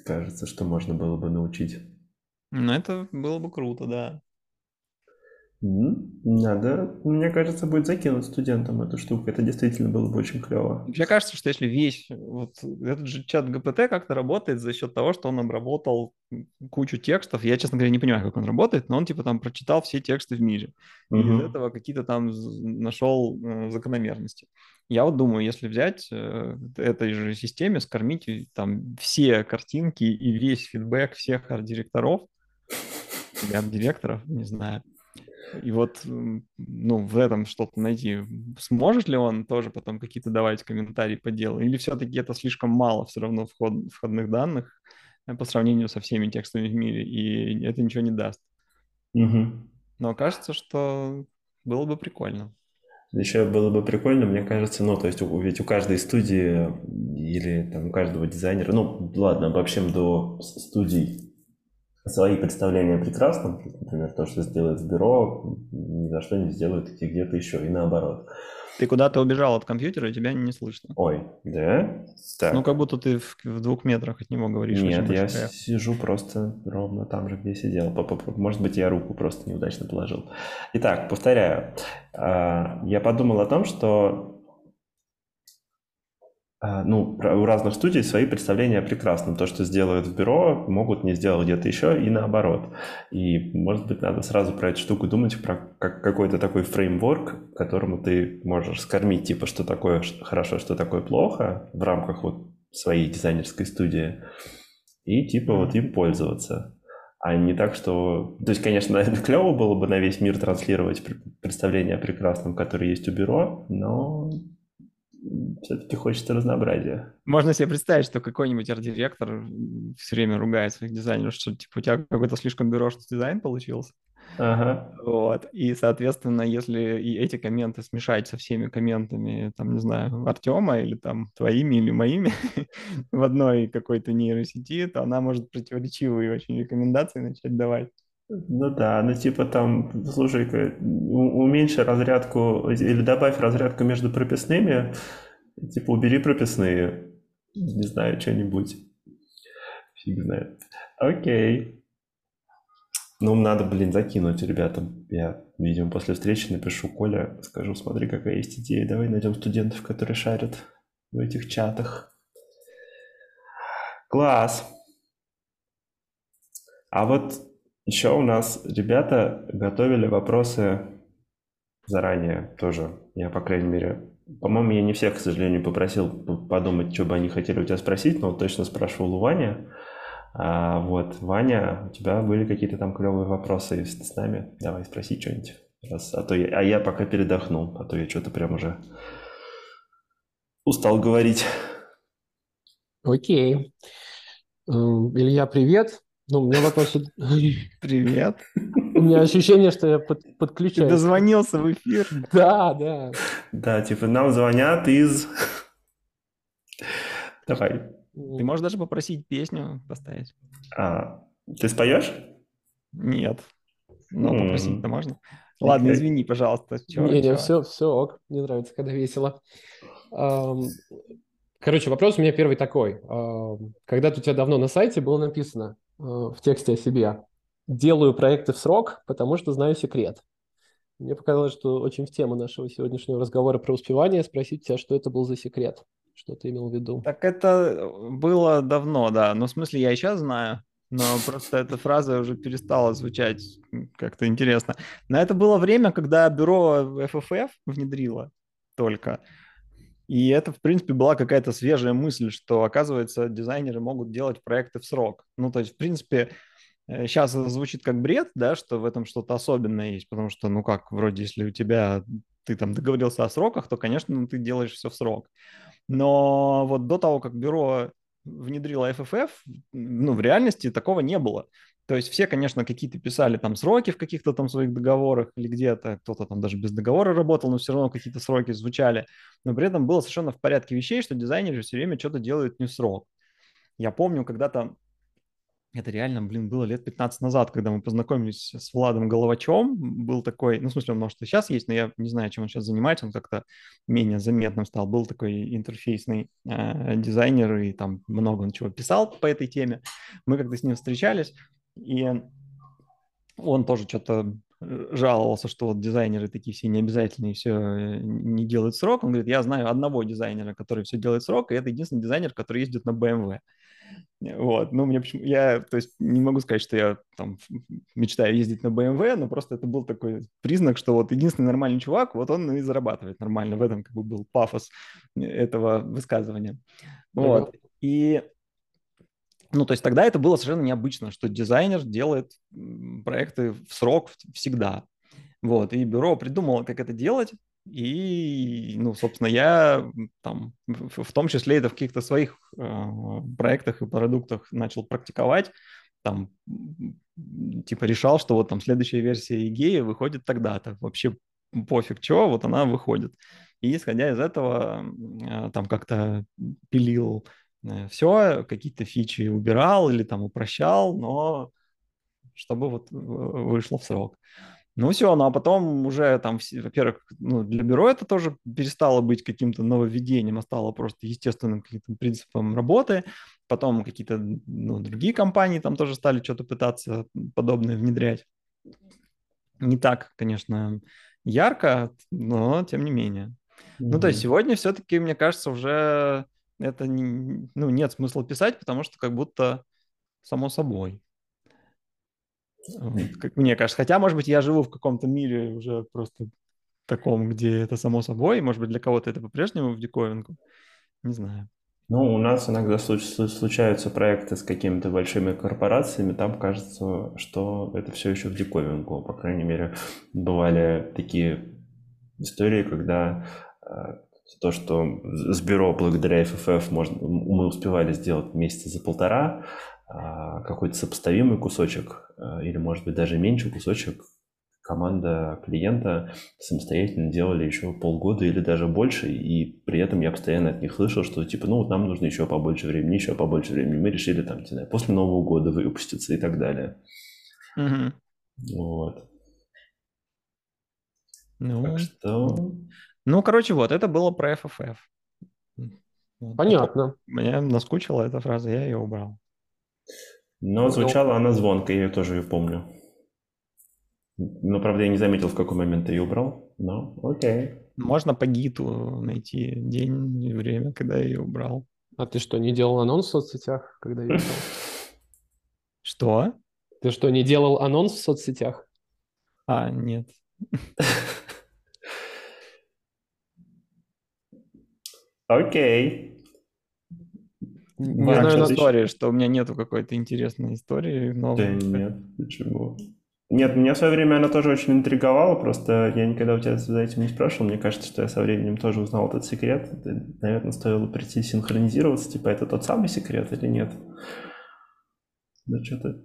[SPEAKER 1] Кажется, что можно было бы научить.
[SPEAKER 2] Ну, это было бы круто, да.
[SPEAKER 1] Надо, мне кажется, будет закинуть студентам эту штуку. Это действительно было бы очень клево.
[SPEAKER 2] Мне кажется, что если весь вот этот же чат ГПТ как-то работает за счет того, что он обработал кучу текстов. Я, честно говоря, не понимаю, как он работает, но он типа там прочитал все тексты в мире. И угу. из этого какие-то там нашел э, закономерности. Я вот думаю, если взять э, этой же системе, скормить там все картинки и весь фидбэк всех арт-директоров, или арт-директоров, не знаю, и вот, ну, в этом что-то найти. Сможет ли он тоже потом какие-то давать комментарии по делу? Или все-таки это слишком мало все равно вход, входных данных э, по сравнению со всеми текстами в мире, и это ничего не даст?
[SPEAKER 1] Угу.
[SPEAKER 2] Но кажется, что было бы прикольно.
[SPEAKER 1] Еще было бы прикольно, мне кажется, ну, то есть ведь у каждой студии или там у каждого дизайнера, ну, ладно, обобщим до студий свои представления о прекрасном, например, то, что сделает в бюро, ни за что не сделают где-то еще, и наоборот.
[SPEAKER 2] Ты куда-то убежал от компьютера, и тебя не слышно.
[SPEAKER 1] Ой, да?
[SPEAKER 2] Так. Ну, как будто ты в, в двух метрах от него говоришь.
[SPEAKER 1] Нет, я сижу просто ровно там же, где сидел. Может быть, я руку просто неудачно положил. Итак, повторяю. А, я подумал о том, что ну, у разных студий свои представления о прекрасном. То, что сделают в бюро, могут не сделать где-то еще и наоборот. И, может быть, надо сразу про эту штуку думать, про как, какой-то такой фреймворк, которому ты можешь скормить, типа, что такое хорошо, что такое плохо в рамках вот своей дизайнерской студии, и, типа, вот им пользоваться. А не так, что... То есть, конечно, <laughs> это клево было бы на весь мир транслировать представление о прекрасном, которое есть у бюро, но все-таки хочется разнообразия.
[SPEAKER 2] Можно себе представить, что какой-нибудь арт-директор все время ругает своих дизайнеров, что типа у тебя какой-то слишком бюрошный дизайн получился.
[SPEAKER 1] Ага.
[SPEAKER 2] Вот. И, соответственно, если и эти комменты смешать со всеми комментами, там, не знаю, Артема или там твоими или моими <laughs> в одной какой-то нейросети, то она может противоречивые очень рекомендации начать давать.
[SPEAKER 1] Ну да, ну типа там, слушай-ка, уменьши разрядку или добавь разрядку между прописными, типа убери прописные, не знаю, что-нибудь. Фиг знает. Окей. Ну, надо, блин, закинуть ребятам. Я, видимо, после встречи напишу Коля, скажу, смотри, какая есть идея. Давай найдем студентов, которые шарят в этих чатах. Класс. А вот еще у нас ребята готовили вопросы заранее тоже. Я, по крайней мере, по-моему, я не всех, к сожалению, попросил подумать, что бы они хотели у тебя спросить, но точно спрашивал у Вани. А, вот, Ваня, у тебя были какие-то там клевые вопросы если с нами? Давай спроси что-нибудь. Раз, а, то я, а я пока передохнул, а то я что-то прям уже устал говорить.
[SPEAKER 3] Окей. Илья, привет. Ну, у меня вопрос...
[SPEAKER 2] Привет.
[SPEAKER 3] У меня <laughs> ощущение, что я под, подключаюсь.
[SPEAKER 2] Ты дозвонился в эфир. <laughs>
[SPEAKER 3] Да, да.
[SPEAKER 1] Да, типа нам звонят из... <laughs> Давай.
[SPEAKER 2] Ты можешь даже попросить песню поставить.
[SPEAKER 1] А, ты споешь?
[SPEAKER 2] Нет. Но mm. попросить-то можно. Ладно, извини, пожалуйста.
[SPEAKER 3] Чё, не, не, все, все ок. Мне нравится, когда весело. Короче, вопрос у меня первый такой. Когда-то у тебя давно на сайте было написано э, в тексте о себе «Делаю проекты в срок, потому что знаю секрет». Мне показалось, что очень в тему нашего сегодняшнего разговора про успевание спросить тебя, что это был за секрет, что ты имел в виду.
[SPEAKER 2] Так это было давно, да. Ну, в смысле, я и сейчас знаю, но просто эта фраза уже перестала звучать как-то интересно. Но это было время, когда бюро FFF внедрило только. И это, в принципе, была какая-то свежая мысль, что, оказывается, дизайнеры могут делать проекты в срок. Ну, то есть, в принципе, сейчас э, это звучит как бред, да, что в этом что-то особенное есть, потому что, ну как, вроде, если у тебя, ты там договорился о сроках, то, конечно, ну, ты делаешь все в срок. Но вот до того, как бюро внедрило FFF, ну, в реальности такого не было. То есть все, конечно, какие-то писали там сроки в каких-то там своих договорах или где-то, кто-то там даже без договора работал, но все равно какие-то сроки звучали. Но при этом было совершенно в порядке вещей, что дизайнеры все время что-то делают не в срок. Я помню, когда-то это реально, блин, было лет 15 назад, когда мы познакомились с Владом Головачем. Был такой, ну, в смысле, он, может, и сейчас есть, но я не знаю, чем он сейчас занимается, он как-то менее заметным стал. Был такой интерфейсный э, дизайнер, и там много он чего писал по этой теме. Мы как-то с ним встречались, и он тоже что-то жаловался, что вот дизайнеры такие все необязательные, все э, не делают срок. Он говорит, я знаю одного дизайнера, который все делает срок, и это единственный дизайнер, который ездит на BMW. Вот, ну, мне почему... Я, то есть, не могу сказать, что я там мечтаю ездить на BMW, но просто это был такой признак, что вот единственный нормальный чувак, вот он и зарабатывает нормально. В этом как бы был пафос этого высказывания. Вот. И ну, то есть тогда это было совершенно необычно, что дизайнер делает проекты в срок всегда. Вот, и бюро придумало, как это делать, и, ну, собственно, я там, в том числе это в каких-то своих э, проектах и продуктах начал практиковать, там, типа решал, что вот там следующая версия Игеи выходит тогда-то, вообще пофиг что, вот она выходит. И исходя из этого, э, там как-то пилил Э, все, какие-то фичи убирал или там упрощал, но чтобы вот вышло в срок. Ну все, ну а потом уже там, во-первых, ну, для бюро это тоже перестало быть каким-то нововведением, а стало просто естественным каким-то принципом работы. Потом какие-то ну, другие компании там тоже стали что-то пытаться подобное внедрять. Не так, конечно, ярко, но тем не менее. Mm-hmm. Ну то есть сегодня все-таки, мне кажется, уже это не, ну, нет смысла писать, потому что как будто само собой. Как мне кажется. Хотя, может быть, я живу в каком-то мире уже просто таком, где это само собой. Может быть, для кого-то это по-прежнему в диковинку. Не знаю.
[SPEAKER 1] Ну, у нас иногда случаются проекты с какими-то большими корпорациями, там кажется, что это все еще в диковинку. По крайней мере, бывали такие истории, когда э, то, что с бюро благодаря FFF можно, мы успевали сделать месяца за полтора, какой-то сопоставимый кусочек, а, или, может быть, даже меньше кусочек команда клиента самостоятельно делали еще полгода или даже больше, и при этом я постоянно от них слышал, что типа, ну вот нам нужно еще побольше времени, еще побольше времени. Мы решили там, не знаю, после Нового года выпуститься и так далее.
[SPEAKER 2] Угу.
[SPEAKER 1] Вот.
[SPEAKER 2] Ну, так что... Ну, короче, вот, это было про FFF.
[SPEAKER 3] Понятно.
[SPEAKER 2] Мне наскучила эта фраза, я ее убрал.
[SPEAKER 1] Но ну, звучала она звонко, я тоже ее помню. Но, правда, я не заметил, в какой момент ты ее убрал. Но окей.
[SPEAKER 2] Можно по гиту найти день и время, когда я ее убрал.
[SPEAKER 3] А ты что, не делал анонс в соцсетях, когда я убрал?
[SPEAKER 2] Что?
[SPEAKER 3] Ты что, не делал анонс в соцсетях?
[SPEAKER 2] А, нет. <laughs>
[SPEAKER 1] Окей.
[SPEAKER 2] Не знаю на истории, что у меня нету какой-то интересной истории.
[SPEAKER 1] Новой. Да нет, почему? Нет, меня в свое время она тоже очень интриговала, просто я никогда у тебя за этим не спрашивал. Мне кажется, что я со временем тоже узнал этот секрет. Наверное, стоило прийти синхронизироваться, типа это тот самый секрет или нет. Да что-то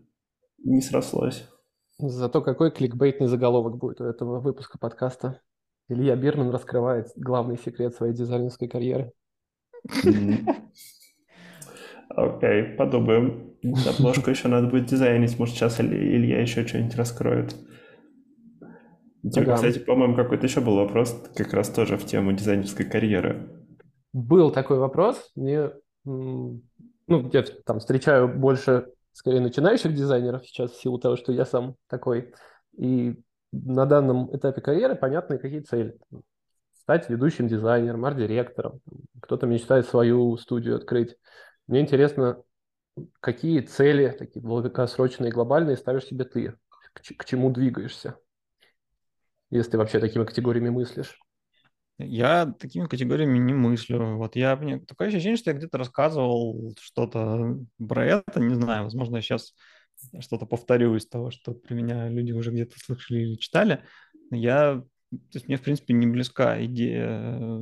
[SPEAKER 1] не срослось.
[SPEAKER 3] Зато какой кликбейтный заголовок будет у этого выпуска подкаста. Илья Бирман раскрывает главный секрет своей дизайнерской карьеры.
[SPEAKER 1] Окей, подумаем. Обложку еще надо будет дизайнить. Может, сейчас Илья еще что-нибудь раскроет. Тебе, кстати, по-моему, какой-то еще был вопрос, как раз тоже в тему дизайнерской карьеры.
[SPEAKER 3] был такой вопрос. Мне, ну, я там встречаю больше, скорее, начинающих дизайнеров сейчас в силу того, что я сам такой. И на данном этапе карьеры понятны, какие цели. Стать ведущим дизайнером, арт-директором. Кто-то мечтает свою студию открыть. Мне интересно, какие цели, такие долгосрочные, глобальные, ставишь себе ты? К, к чему двигаешься? Если ты вообще такими категориями мыслишь.
[SPEAKER 2] Я такими категориями не мыслю. Вот я мне такое ощущение, что я где-то рассказывал что-то про это, не знаю, возможно, я сейчас что-то повторю из того, что про меня люди уже где-то слышали или читали. Я, то есть мне, в принципе, не близка идея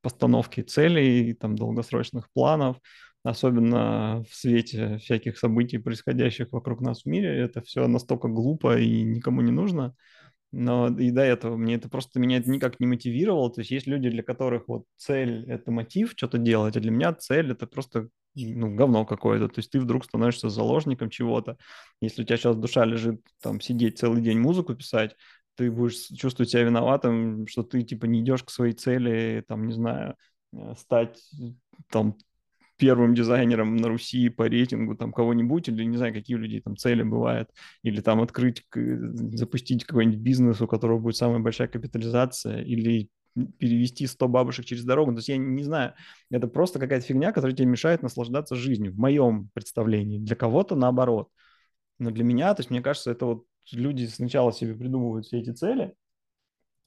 [SPEAKER 2] постановки целей, там, долгосрочных планов, особенно в свете всяких событий, происходящих вокруг нас в мире. Это все настолько глупо и никому не нужно. Но и до этого мне это просто меня это никак не мотивировало. То есть есть люди, для которых вот цель – это мотив что-то делать, а для меня цель – это просто ну, говно какое-то. То есть ты вдруг становишься заложником чего-то. Если у тебя сейчас душа лежит там сидеть целый день музыку писать, ты будешь чувствовать себя виноватым, что ты типа не идешь к своей цели, там, не знаю, э, стать там первым дизайнером на Руси по рейтингу там кого-нибудь, или не знаю, какие у людей там цели бывают, или там открыть, запустить какой-нибудь бизнес, у которого будет самая большая капитализация, или перевести 100 бабушек через дорогу. То есть я не знаю, это просто какая-то фигня, которая тебе мешает наслаждаться жизнью, в моем представлении. Для кого-то наоборот. Но для меня, то есть мне кажется, это вот люди сначала себе придумывают все эти цели,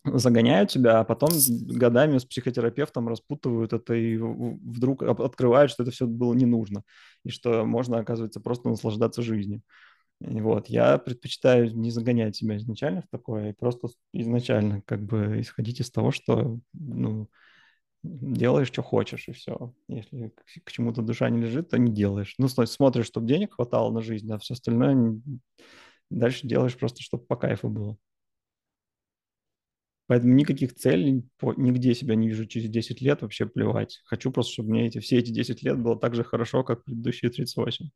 [SPEAKER 2] загоняют тебя, а потом годами с психотерапевтом распутывают это и вдруг открывают, что это все было не нужно, и что можно, оказывается, просто наслаждаться жизнью. И вот, я предпочитаю не загонять себя изначально в такое, и просто изначально как бы исходить из того, что, ну, делаешь, что хочешь, и все. Если к, чему-то душа не лежит, то не делаешь. Ну, смотришь, чтобы денег хватало на жизнь, а все остальное дальше делаешь просто, чтобы по кайфу было. Поэтому никаких целей, нигде себя не вижу через 10 лет, вообще плевать. Хочу просто, чтобы мне эти, все эти 10 лет было так же хорошо, как предыдущие 38.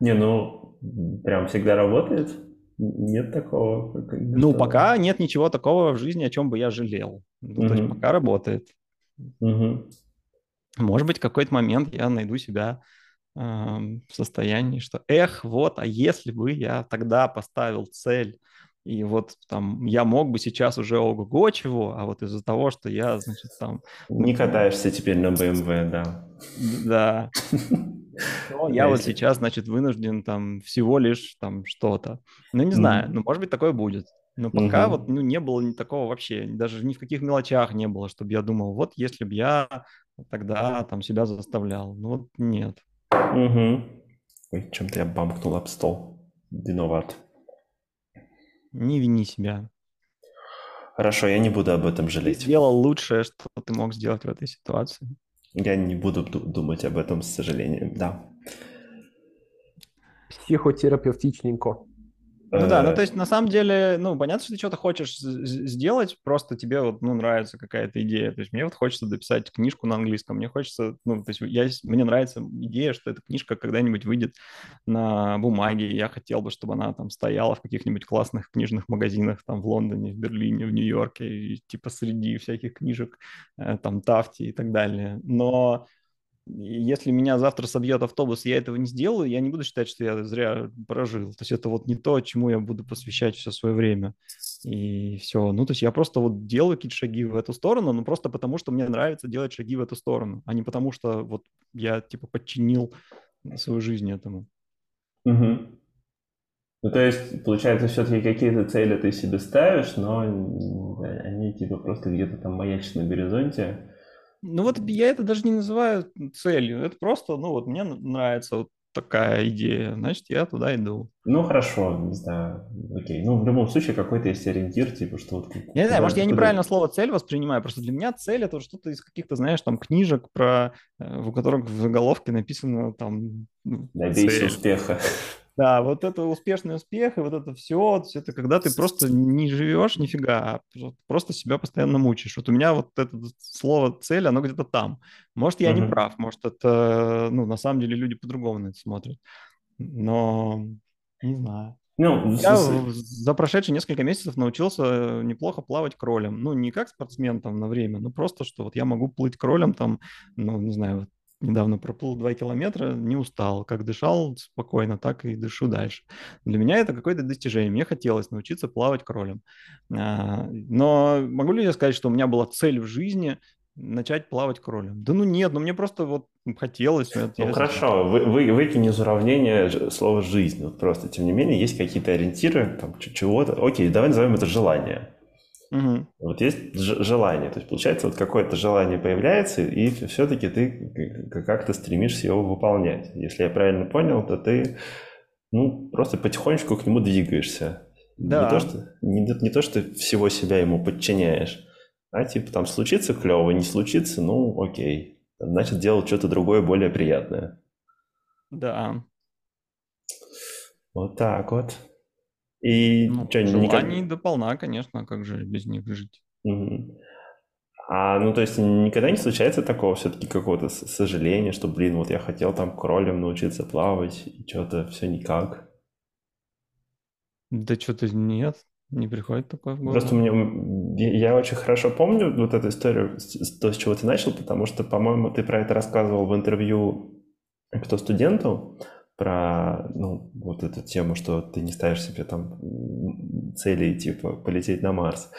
[SPEAKER 1] Не, ну, прям всегда работает. Нет такого.
[SPEAKER 2] Ну, пока нет ничего такого в жизни, о чем бы я жалел. Ну, то есть пока работает. Может быть, в какой-то момент я найду себя в состоянии, что эх, вот, а если бы я тогда поставил цель, и вот там я мог бы сейчас уже ого-го чего, а вот из-за того, что я, значит, там...
[SPEAKER 1] Не катаешься теперь на BMW, да.
[SPEAKER 2] Да. Но я вот сейчас, значит, вынужден там всего лишь там что-то. Ну, не знаю, ну, может быть, такое будет. Но пока вот ну, не было ни такого вообще, даже ни в каких мелочах не было, чтобы я думал, вот если бы я тогда там себя заставлял. Ну вот нет.
[SPEAKER 1] Угу. Ой, чем-то я бамкнул об стол. Виноват.
[SPEAKER 2] Не вини себя.
[SPEAKER 1] Хорошо, я не буду об этом жалеть.
[SPEAKER 2] Сделал лучшее, что ты мог сделать в этой ситуации.
[SPEAKER 1] Я не буду думать об этом, с сожалением, да.
[SPEAKER 3] Психотерапевтичненько.
[SPEAKER 2] Ну да, ну то есть на самом деле, ну понятно, что ты что-то хочешь сделать, просто тебе вот, ну, нравится какая-то идея. То есть мне вот хочется дописать книжку на английском, мне хочется, ну, то есть я, мне нравится идея, что эта книжка когда-нибудь выйдет на бумаге, я хотел бы, чтобы она там стояла в каких-нибудь классных книжных магазинах там в Лондоне, в Берлине, в Нью-Йорке, и, типа среди всяких книжек, э, там Тафти и так далее. Но если меня завтра собьет автобус, я этого не сделаю, я не буду считать, что я зря прожил. То есть это вот не то, чему я буду посвящать все свое время. И все. Ну, то есть я просто вот делаю какие-то шаги в эту сторону, ну, просто потому что мне нравится делать шаги в эту сторону, а не потому что вот я, типа, подчинил свою жизнь этому.
[SPEAKER 1] Угу. Ну, то есть, получается, все-таки какие-то цели ты себе ставишь, но они, типа, просто где-то там маячат на горизонте,
[SPEAKER 2] ну вот я это даже не называю целью, это просто, ну вот мне нравится вот такая идея, значит, я туда иду.
[SPEAKER 1] Ну, хорошо, не знаю, окей. Ну, в любом случае, какой-то есть ориентир, типа, что вот...
[SPEAKER 2] Я не знаю, может, я неправильно слово «цель» воспринимаю, просто для меня цель — это что-то из каких-то, знаешь, там, книжек, про, э, у которых в заголовке написано там...
[SPEAKER 1] Добейся успеха.
[SPEAKER 2] Да, вот это успешный успех, и вот это все, это когда ты просто не живешь нифига, а просто себя постоянно мучаешь. Вот у меня вот это слово цель, оно где-то там. Может, я uh-huh. не прав, может, это, ну, на самом деле люди по-другому на это смотрят. Но не знаю. Ну, я за прошедшие несколько месяцев научился э, неплохо плавать кролем. Ну, не как спортсмен там на время, но просто, что вот я могу плыть кролем там, ну, не знаю, недавно проплыл 2 километра, не устал. Как дышал спокойно, так и дышу дальше. Для меня это какое-то достижение. Мне хотелось научиться плавать кролем. А, но могу ли я сказать, что у меня была цель в жизни начать плавать кролем? Да ну нет, ну мне просто вот хотелось.
[SPEAKER 1] Ну я хорошо, вы, вы, выкинь из уравнения слово «жизнь». Вот просто, тем не менее, есть какие-то ориентиры, там, чего-то. Окей, давай назовем это желание. Угу. Вот есть желание, то есть получается вот какое-то желание появляется, и все-таки ты как-то стремишься его выполнять. Если я правильно понял, то ты ну, просто потихонечку к нему двигаешься. Да. Не то, что, не, не то, что всего себя ему подчиняешь, а типа там случится клево, не случится, ну окей. Значит, делать что-то другое, более приятное.
[SPEAKER 2] Да.
[SPEAKER 1] Вот так вот. И
[SPEAKER 2] ну, что, желаний никак... дополна, конечно, как же без них жить.
[SPEAKER 1] Угу. А, ну, то есть никогда не случается такого все-таки какого-то сожаления, что, блин, вот я хотел там кролем научиться плавать, и что-то все никак.
[SPEAKER 2] Да что-то нет, не приходит такое в голову.
[SPEAKER 1] Просто мне, я очень хорошо помню вот эту историю, то, с чего ты начал, потому что, по-моему, ты про это рассказывал в интервью «Кто студенту», про ну, вот эту тему, что ты не ставишь себе там цели типа полететь на Марс.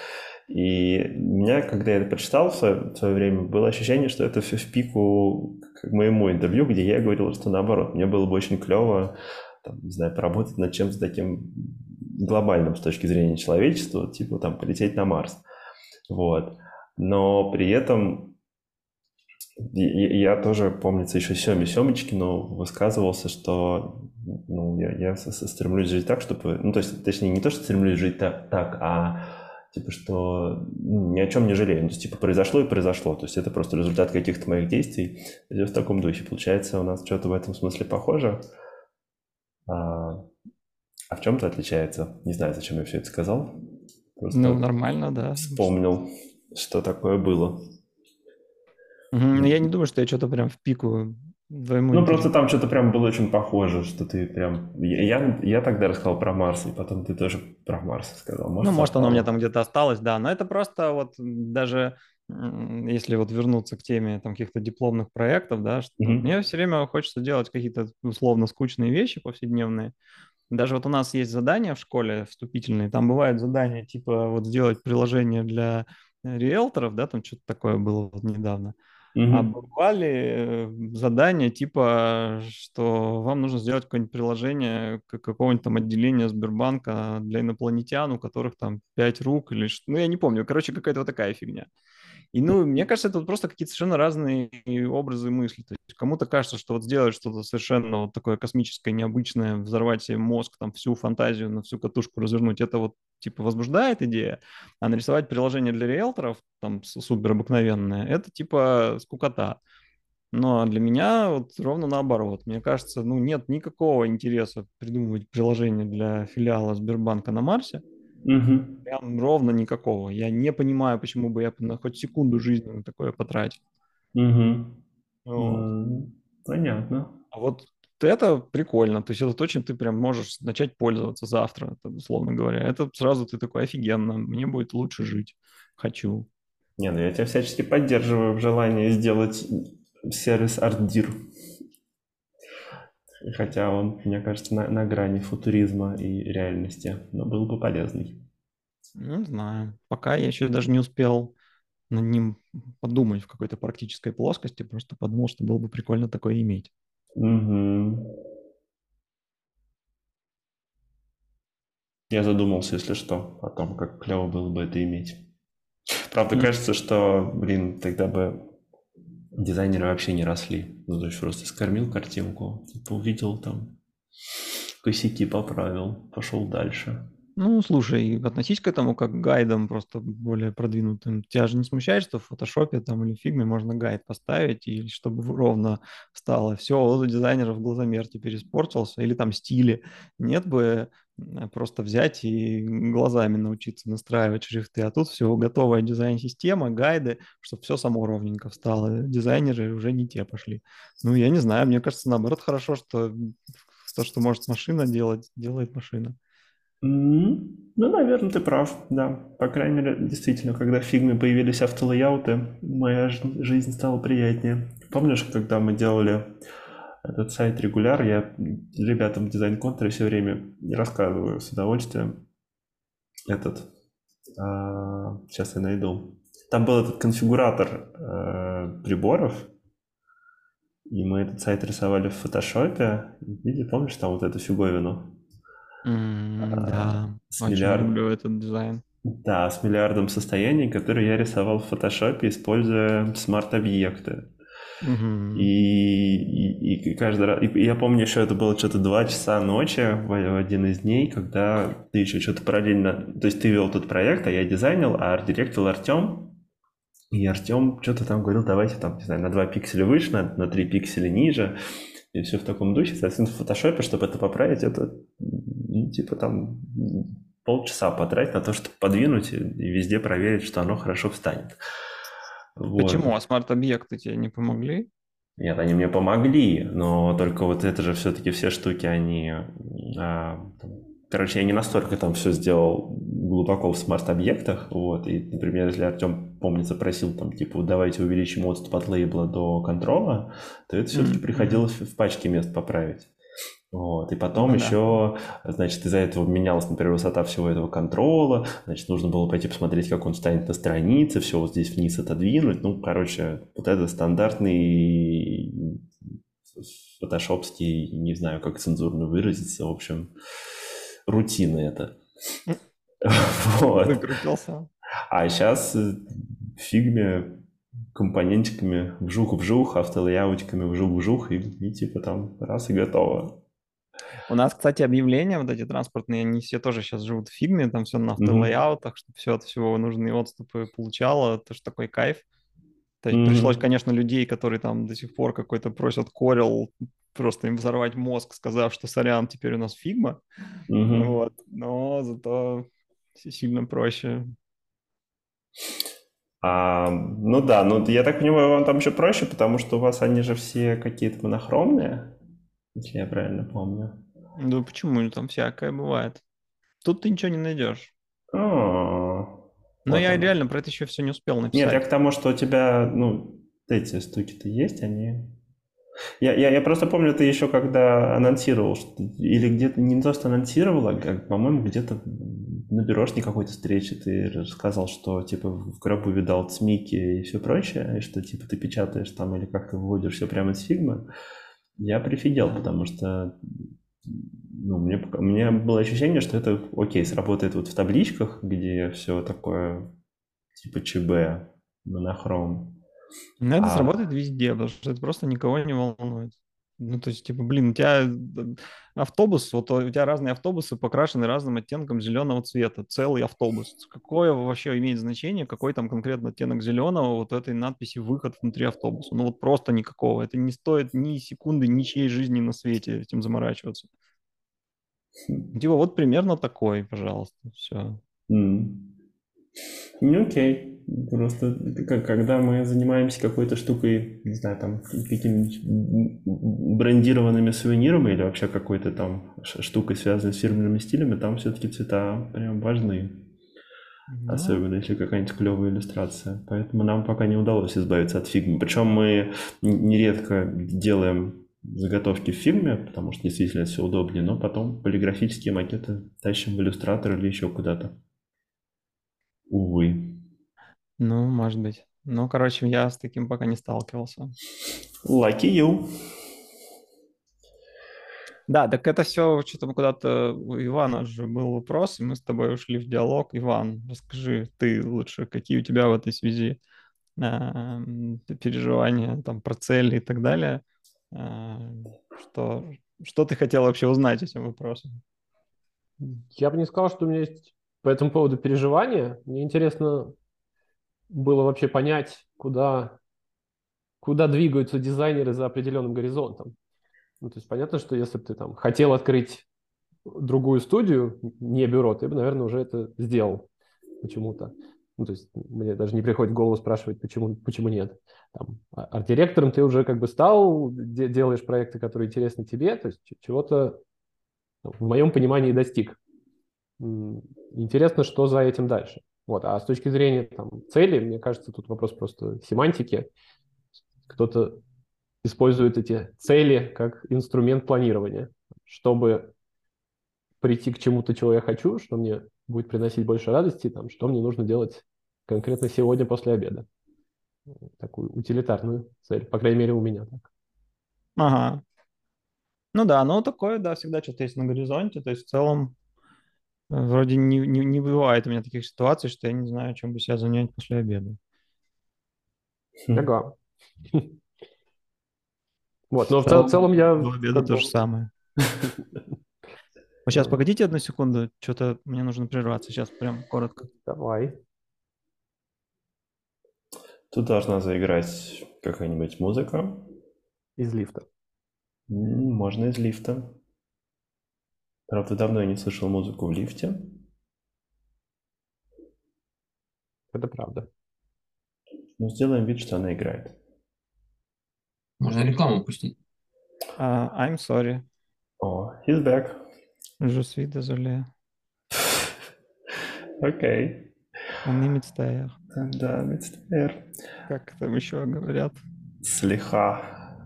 [SPEAKER 1] И у меня, когда я это прочитал в свое, в свое время, было ощущение, что это все в пику к моему интервью, где я говорил, что наоборот, мне было бы очень клево, там, не знаю, поработать над чем-то таким глобальным с точки зрения человечества, типа там полететь на Марс. Вот. Но при этом я тоже, помнится, еще Семе Семочкину высказывался, что ну, я, я стремлюсь жить так, чтобы... Ну, то есть, точнее, не то, что стремлюсь жить так, так а типа, что ну, ни о чем не жалею. Ну, то есть, типа, произошло и произошло. То есть, это просто результат каких-то моих действий. Идет в таком духе. Получается, у нас что-то в этом смысле похоже. А, а в чем-то отличается. Не знаю, зачем я все это сказал.
[SPEAKER 2] Просто ну, нормально, да.
[SPEAKER 1] Вспомнил, что такое было.
[SPEAKER 2] Я не думаю, что я что-то прям в пику
[SPEAKER 1] Двоему ну, просто там что-то прям было очень похоже, что ты прям... Я, я тогда рассказал про Марс, и потом ты тоже про Марс сказал.
[SPEAKER 2] Может, ну, может, оно у меня там где-то осталось, да. Но это просто вот даже если вот вернуться к теме там каких-то дипломных проектов, да, что mm-hmm. мне все время хочется делать какие-то условно скучные вещи повседневные. Даже вот у нас есть задания в школе вступительные, там бывают задания типа вот сделать приложение для риэлторов, да, там что-то такое было вот недавно. Mm-hmm. А бывали э, задания типа, что вам нужно сделать какое-нибудь приложение какого-нибудь там отделения Сбербанка для инопланетян, у которых там пять рук или что, ну я не помню, короче, какая-то вот такая фигня. И, ну, мне кажется, это вот просто какие-то совершенно разные образы мысли. То есть кому-то кажется, что вот сделать что-то совершенно вот такое космическое, необычное, взорвать себе мозг, там, всю фантазию на всю катушку развернуть, это вот, типа, возбуждает идея, а нарисовать приложение для риэлторов, там, супер обыкновенное, это, типа, скукота. Но для меня вот ровно наоборот. Мне кажется, ну, нет никакого интереса придумывать приложение для филиала Сбербанка на Марсе, Угу. Прям ровно никакого. Я не понимаю, почему бы я на хоть секунду жизни на такое потратил.
[SPEAKER 1] Угу. Вот. Понятно.
[SPEAKER 2] А вот это прикольно. То есть это то, чем ты прям можешь начать пользоваться завтра, условно говоря. Это сразу ты такой офигенно, мне будет лучше жить. Хочу.
[SPEAKER 1] Не, ну я тебя всячески поддерживаю в желании сделать сервис ArtDir. Хотя он, мне кажется, на, на грани футуризма и реальности, но был бы полезный.
[SPEAKER 2] Не знаю. Пока я еще даже не успел над ним подумать в какой-то практической плоскости, просто подумал, что было бы прикольно такое иметь.
[SPEAKER 1] Угу. Я задумался, если что, о том, как клево было бы это иметь. Правда, mm. кажется, что, блин, тогда бы дизайнеры вообще не росли. Ну, то есть просто скормил картинку, типа увидел там, косяки поправил, пошел дальше.
[SPEAKER 2] Ну, слушай, относись к этому как гайдам просто более продвинутым. Тебя же не смущает, что в фотошопе там или в фигме можно гайд поставить, и чтобы ровно стало. Все, у дизайнеров глазомер теперь испортился, или там стили. Нет бы просто взять и глазами научиться настраивать шрифты. А тут все готовая дизайн-система, гайды, чтобы все само ровненько встало. Дизайнеры уже не те пошли. Ну, я не знаю, мне кажется, наоборот, хорошо, что то, что может машина делать, делает машина.
[SPEAKER 1] Ну, наверное, ты прав, да. По крайней мере, действительно, когда в фигме появились автолейауты, моя жизнь стала приятнее. Помнишь, когда мы делали этот сайт регуляр, я ребятам в дизайн-контуре все время рассказываю с удовольствием этот, а, сейчас я найду. Там был этот конфигуратор э, приборов, и мы этот сайт рисовали в фотошопе. Видишь, помнишь там вот эту фиговину?
[SPEAKER 2] Mm, а, да, с очень миллиард... люблю этот дизайн.
[SPEAKER 1] Да, с миллиардом состояний, которые я рисовал в фотошопе, используя смарт-объекты. Угу. И, и, и каждый раз... И я помню еще, это было что-то 2 часа ночи в, один из дней, когда ты еще что-то параллельно... То есть ты вел тот проект, а я дизайнил, а арт-директор Артем. И Артем что-то там говорил, давайте там, не знаю, на 2 пикселя выше, на, на 3 пикселя ниже. И все в таком духе. Соответственно, в фотошопе, чтобы это поправить, это ну, типа там полчаса потратить на то, чтобы подвинуть и везде проверить, что оно хорошо встанет.
[SPEAKER 2] Вот. Почему? А смарт-объекты тебе не помогли?
[SPEAKER 1] Нет, они мне помогли, но только вот это же все-таки все штуки, они... А, короче, я не настолько там все сделал глубоко в смарт-объектах, вот, и, например, если Артем, помнится, просил там, типа, давайте увеличим отступ от лейбла до контрола, то это все-таки mm-hmm. приходилось в пачке мест поправить. Вот. И потом ну, еще, да. значит, из-за этого менялась, например, высота всего этого контрола, значит, нужно было пойти посмотреть, как он станет на странице, все вот здесь вниз отодвинуть. Ну, короче, вот это стандартный фотошопский, не знаю, как цензурно выразиться, в общем, рутина это. Вот. Выкрутился. А сейчас в фигме компонентиками вжух-вжух, auto layout иками вжух-вжух, и, и типа там раз и готово.
[SPEAKER 2] У нас, кстати, объявления вот эти транспортные, они все тоже сейчас живут в фигме, там все на автолейаутах, mm-hmm. чтобы все от всего нужные отступы получало, это же такой кайф. То есть mm-hmm. пришлось, конечно, людей, которые там до сих пор какой-то просят Corel, просто им взорвать мозг, сказав, что сорян, теперь у нас фигма. Mm-hmm. Вот. Но зато сильно проще.
[SPEAKER 1] А, ну да, ну я так понимаю, вам там еще проще, потому что у вас они же все какие-то монохромные, если я правильно помню.
[SPEAKER 2] Да почему? Там всякое бывает. Тут ты ничего не найдешь.
[SPEAKER 1] А,
[SPEAKER 2] Но я реально про это еще все не успел написать.
[SPEAKER 1] Нет, я к тому, что у тебя, ну, эти стуки-то есть, они... Я, я, я просто помню, ты еще когда анонсировал, что, или где-то не то, что анонсировал, а, по-моему, где-то на бюрошной какой-то встрече ты рассказал, что типа в гробу видал цмики и все прочее, и что типа ты печатаешь там или как-то выводишь все прямо из фигмы. Я прифигел, потому что ну, мне, мне было ощущение, что это окей, сработает вот в табличках, где все такое типа ЧБ, монохром.
[SPEAKER 2] Но это а... сработает везде, потому что это просто никого не волнует. Ну, то есть, типа, блин, у тебя автобус, вот у тебя разные автобусы покрашены разным оттенком зеленого цвета, целый автобус. Какое вообще имеет значение, какой там конкретно оттенок зеленого вот этой надписи «выход внутри автобуса»? Ну, вот просто никакого. Это не стоит ни секунды ничьей жизни на свете этим заморачиваться. Типа, вот примерно такой, пожалуйста, все.
[SPEAKER 1] Mm. Ну, окей. Просто когда мы занимаемся какой-то штукой, не знаю, там, какими-нибудь брендированными сувенирами или вообще какой-то там штукой, связанной с фирменными стилями, там все-таки цвета прям важны. Да. Особенно если какая-нибудь клевая иллюстрация. Поэтому нам пока не удалось избавиться от фигмы. Причем мы нередко делаем заготовки в фирме, потому что действительно все удобнее, но потом полиграфические макеты тащим в иллюстратор или еще куда-то. Увы.
[SPEAKER 2] Ну, может быть. Ну, короче, я с таким пока не сталкивался.
[SPEAKER 1] Lucky you.
[SPEAKER 2] Да, так это все что-то куда-то у Ивана же был вопрос, и мы с тобой ушли в диалог. Иван, расскажи ты лучше, какие у тебя в этой связи э, переживания там про цели и так далее. Э, что, что ты хотел вообще узнать этим вопросом?
[SPEAKER 3] Я бы не сказал, что у меня есть по этому поводу переживания. Мне интересно было вообще понять, куда, куда двигаются дизайнеры за определенным горизонтом. Ну, то есть понятно, что если бы ты там хотел открыть другую студию, не бюро, ты бы, наверное, уже это сделал почему-то. Ну, то есть мне даже не приходит в голову спрашивать, почему, почему нет. Там, а, арт-директором ты уже как бы стал, де- делаешь проекты, которые интересны тебе, то есть чего-то в моем понимании достиг. Интересно, что за этим дальше. Вот. А с точки зрения там, цели, мне кажется, тут вопрос просто семантики. Кто-то использует эти цели как инструмент планирования, чтобы прийти к чему-то, чего я хочу, что мне будет приносить больше радости, там, что мне нужно делать конкретно сегодня после обеда. Такую утилитарную цель, по крайней мере, у меня так.
[SPEAKER 2] Ага. Ну да, ну такое, да, всегда что-то есть на горизонте, то есть в целом вроде не, не, не бывает у меня таких ситуаций, что я не знаю, чем бы себя занять после обеда.
[SPEAKER 3] Ага. Вот, но в целом, в целом я...
[SPEAKER 2] До обеда то же самое. Вот сейчас, погодите одну секунду, что-то мне нужно прерваться, сейчас прям коротко.
[SPEAKER 3] Давай.
[SPEAKER 1] Тут должна заиграть какая-нибудь музыка.
[SPEAKER 3] Из лифта.
[SPEAKER 1] Можно из лифта. Правда, давно я не слышал музыку в лифте.
[SPEAKER 3] Это правда.
[SPEAKER 1] Ну, сделаем вид, что она играет.
[SPEAKER 4] Можно рекламу пустить.
[SPEAKER 2] Uh, I'm sorry.
[SPEAKER 1] О, oh, he's back.
[SPEAKER 2] Je suis désolé. <laughs>
[SPEAKER 1] Окей.
[SPEAKER 2] Он не мецтаер.
[SPEAKER 1] Да, мецтаер.
[SPEAKER 2] Как там еще говорят?
[SPEAKER 1] Слиха.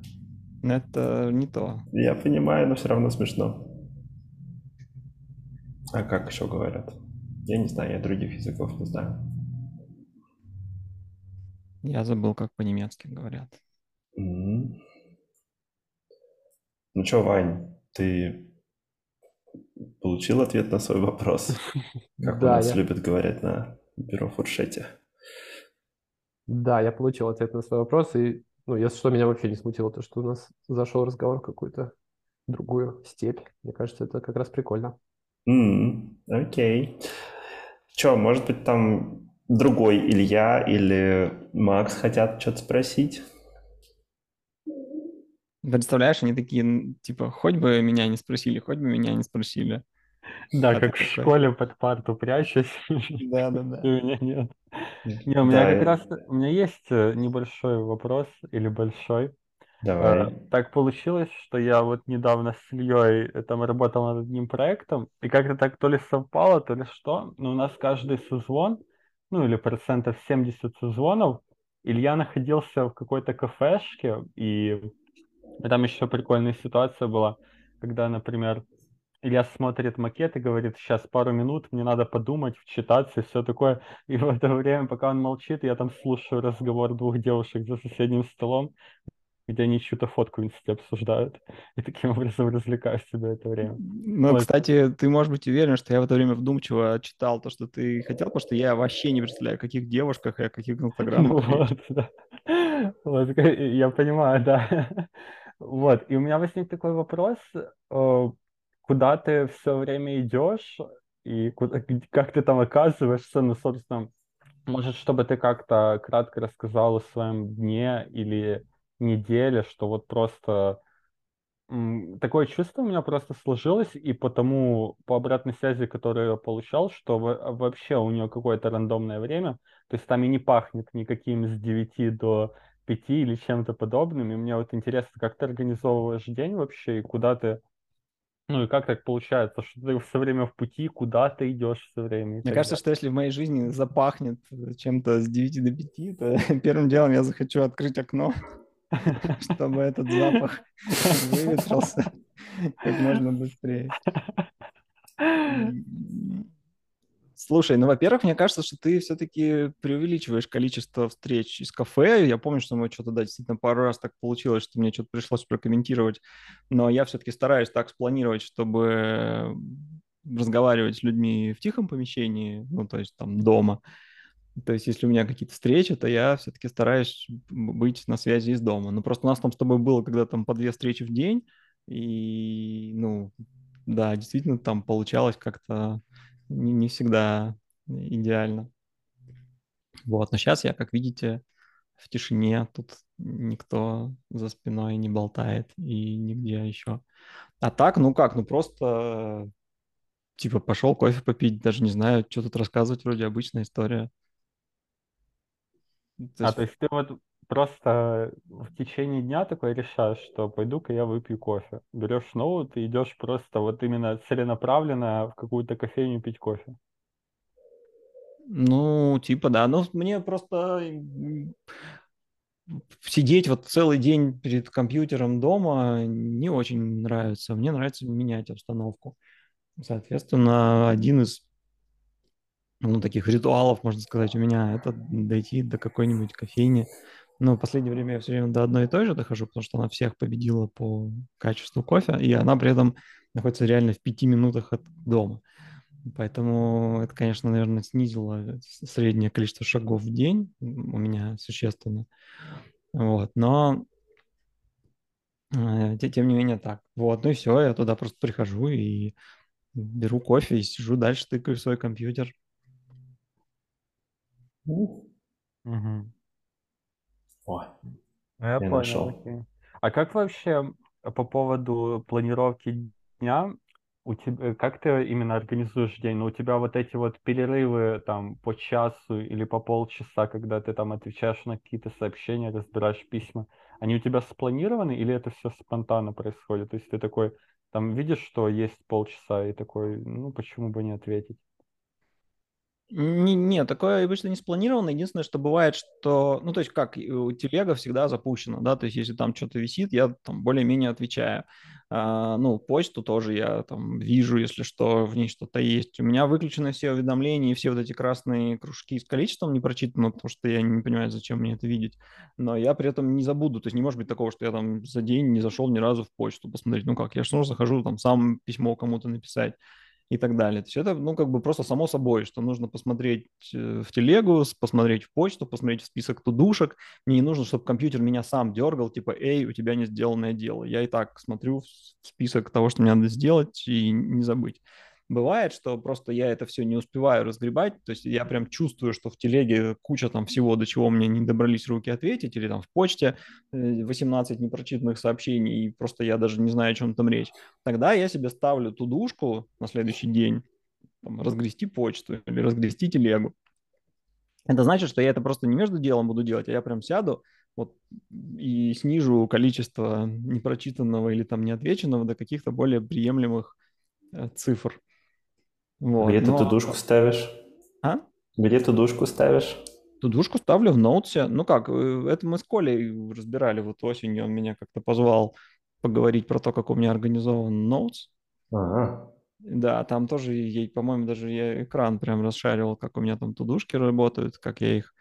[SPEAKER 2] Это не то.
[SPEAKER 1] Я понимаю, но все равно смешно. А как еще говорят? Я не знаю, я других языков не знаю.
[SPEAKER 2] Я забыл, как по-немецки говорят.
[SPEAKER 1] Mm-hmm. Ну что, Вань, ты получил ответ на свой вопрос? <laughs> Как у нас любят говорить на бюро фуршете.
[SPEAKER 3] Да, я получил ответ на свой вопрос, и, ну, если что, меня вообще не смутило, то, что у нас зашел разговор в какую-то другую степь. Мне кажется, это как раз прикольно.
[SPEAKER 1] Mm, окей. Че, может быть, там другой Илья или Макс хотят что-то спросить?
[SPEAKER 2] Представляешь, они такие, типа, хоть бы меня не спросили, хоть бы меня не спросили.
[SPEAKER 5] Да, а как в школе под парту прячусь.
[SPEAKER 2] Да, да, да.
[SPEAKER 5] У меня нет. Не, у меня как раз, у меня есть э, небольшой вопрос или большой.
[SPEAKER 1] Давай.
[SPEAKER 5] Э, так получилось, что я вот недавно с Ильей э, там работал над одним проектом, и как-то так то ли совпало, то ли что, но у нас каждый созвон, ну или процентов 70 созвонов, Илья находился в какой-то кафешке, и там еще прикольная ситуация была, когда, например, Илья смотрит макет и говорит, сейчас пару минут, мне надо подумать, вчитаться и все такое. И в это время, пока он молчит, я там слушаю разговор двух девушек за соседним столом, где они чью-то фотку в инсте обсуждают. И таким <laughs> образом развлекаю себя это время.
[SPEAKER 2] Ну, вот. кстати, ты можешь быть уверен, что я в это время вдумчиво читал то, что ты хотел, потому что я вообще не представляю, о каких девушках и о каких <laughs> инстаграмах.
[SPEAKER 5] Вот, да. Вот, я понимаю, да. <laughs> Вот, и у меня возник такой вопрос э, куда ты все время идешь и куда, как ты там оказываешься, ну, собственно, может, чтобы ты как-то кратко рассказал о своем дне или неделе, что вот просто такое чувство у меня просто сложилось, и потому по обратной связи, которую я получал, что вообще у нее какое-то рандомное время, то есть там и не пахнет никаким с 9 до 5 или чем-то подобным, и мне вот интересно, как ты организовываешь день вообще, и куда ты ну и как так получается, что ты все время в пути, куда ты идешь все время?
[SPEAKER 2] Мне кажется, что если в моей жизни запахнет чем-то с 9 до 5, то <laughs> первым делом я захочу открыть окно, <laughs> чтобы этот запах <laughs> выветрился как можно быстрее. Слушай, ну, во-первых, мне кажется, что ты все-таки преувеличиваешь количество встреч из кафе. Я помню, что мы что-то, да, действительно пару раз так получилось, что мне что-то пришлось прокомментировать. Но я все-таки стараюсь так спланировать, чтобы разговаривать с людьми в тихом помещении, ну, то есть там дома. То есть если у меня какие-то встречи, то я все-таки стараюсь быть на связи из дома. Но просто у нас там с тобой было когда там по две встречи в день, и, ну, да, действительно там получалось как-то не, не всегда идеально. Вот, но сейчас я, как видите, в тишине, тут никто за спиной не болтает и нигде еще. А так, ну как, ну просто типа пошел кофе попить, даже не знаю, что тут рассказывать, вроде обычная история.
[SPEAKER 5] То а, есть... то есть ты вот просто в течение дня такой решаешь, что пойду-ка я выпью кофе. Берешь ноут и идешь просто вот именно целенаправленно в какую-то кофейню пить кофе.
[SPEAKER 2] Ну, типа, да. Ну, мне просто сидеть вот целый день перед компьютером дома не очень нравится. Мне нравится менять обстановку. Соответственно, один из ну, таких ритуалов, можно сказать, у меня это дойти до какой-нибудь кофейни. Но в последнее время я все время до одной и той же дохожу, потому что она всех победила по качеству кофе, и она при этом находится реально в пяти минутах от дома. Поэтому это, конечно, наверное, снизило среднее количество шагов в день у меня существенно. Вот, но э, тем не менее так. Вот, ну и все, я туда просто прихожу и беру кофе и сижу дальше, тыкаю в свой компьютер.
[SPEAKER 5] Угу.
[SPEAKER 1] О,
[SPEAKER 5] Я
[SPEAKER 1] я
[SPEAKER 5] понял,
[SPEAKER 1] нашел.
[SPEAKER 5] окей. А как вообще по поводу планировки дня, у тебя, как ты именно организуешь день? Ну, у тебя вот эти вот перерывы там по часу или по полчаса, когда ты там отвечаешь на какие-то сообщения, разбираешь письма, они у тебя спланированы или это все спонтанно происходит? То есть ты такой, там видишь, что есть полчаса и такой, ну, почему бы не ответить?
[SPEAKER 2] Не, не, такое обычно не спланировано. Единственное, что бывает, что, ну, то есть как, у телега всегда запущена, да, то есть если там что-то висит, я там более-менее отвечаю. А, ну, почту тоже я там вижу, если что, в ней что-то есть. У меня выключены все уведомления и все вот эти красные кружки с количеством не прочитано, потому что я не понимаю, зачем мне это видеть. Но я при этом не забуду, то есть не может быть такого, что я там за день не зашел ни разу в почту посмотреть. Ну как, я же захожу там сам письмо кому-то написать и так далее. То есть это, ну, как бы просто само собой, что нужно посмотреть э, в телегу, посмотреть в почту, посмотреть в список тудушек. Мне не нужно, чтобы компьютер меня сам дергал, типа, эй, у тебя не сделанное дело. Я и так смотрю в список того, что мне надо сделать, и не забыть. Бывает, что просто я это все не успеваю разгребать, то есть я прям чувствую, что в телеге куча там всего, до чего мне не добрались руки ответить, или там в почте 18 э, непрочитанных сообщений, и просто я даже не знаю, о чем там речь. Тогда я себе ставлю тудушку на следующий день, там, разгрести почту или разгрести телегу. Это значит, что я это просто не между делом буду делать, а я прям сяду вот, и снижу количество непрочитанного или там неотвеченного до каких-то более приемлемых э, цифр.
[SPEAKER 1] Вот, Где но... ты тудушку ставишь?
[SPEAKER 2] А?
[SPEAKER 1] Где тудушку ставишь?
[SPEAKER 2] Тудушку ставлю в ноутсе. Ну как, э, это мы с Колей разбирали вот осенью. Он меня как-то позвал поговорить про то, как у меня организован ноутс.
[SPEAKER 1] Ага.
[SPEAKER 2] Да, там тоже, ей, по-моему, даже я экран прям расшаривал, как у меня там тудушки работают, как я их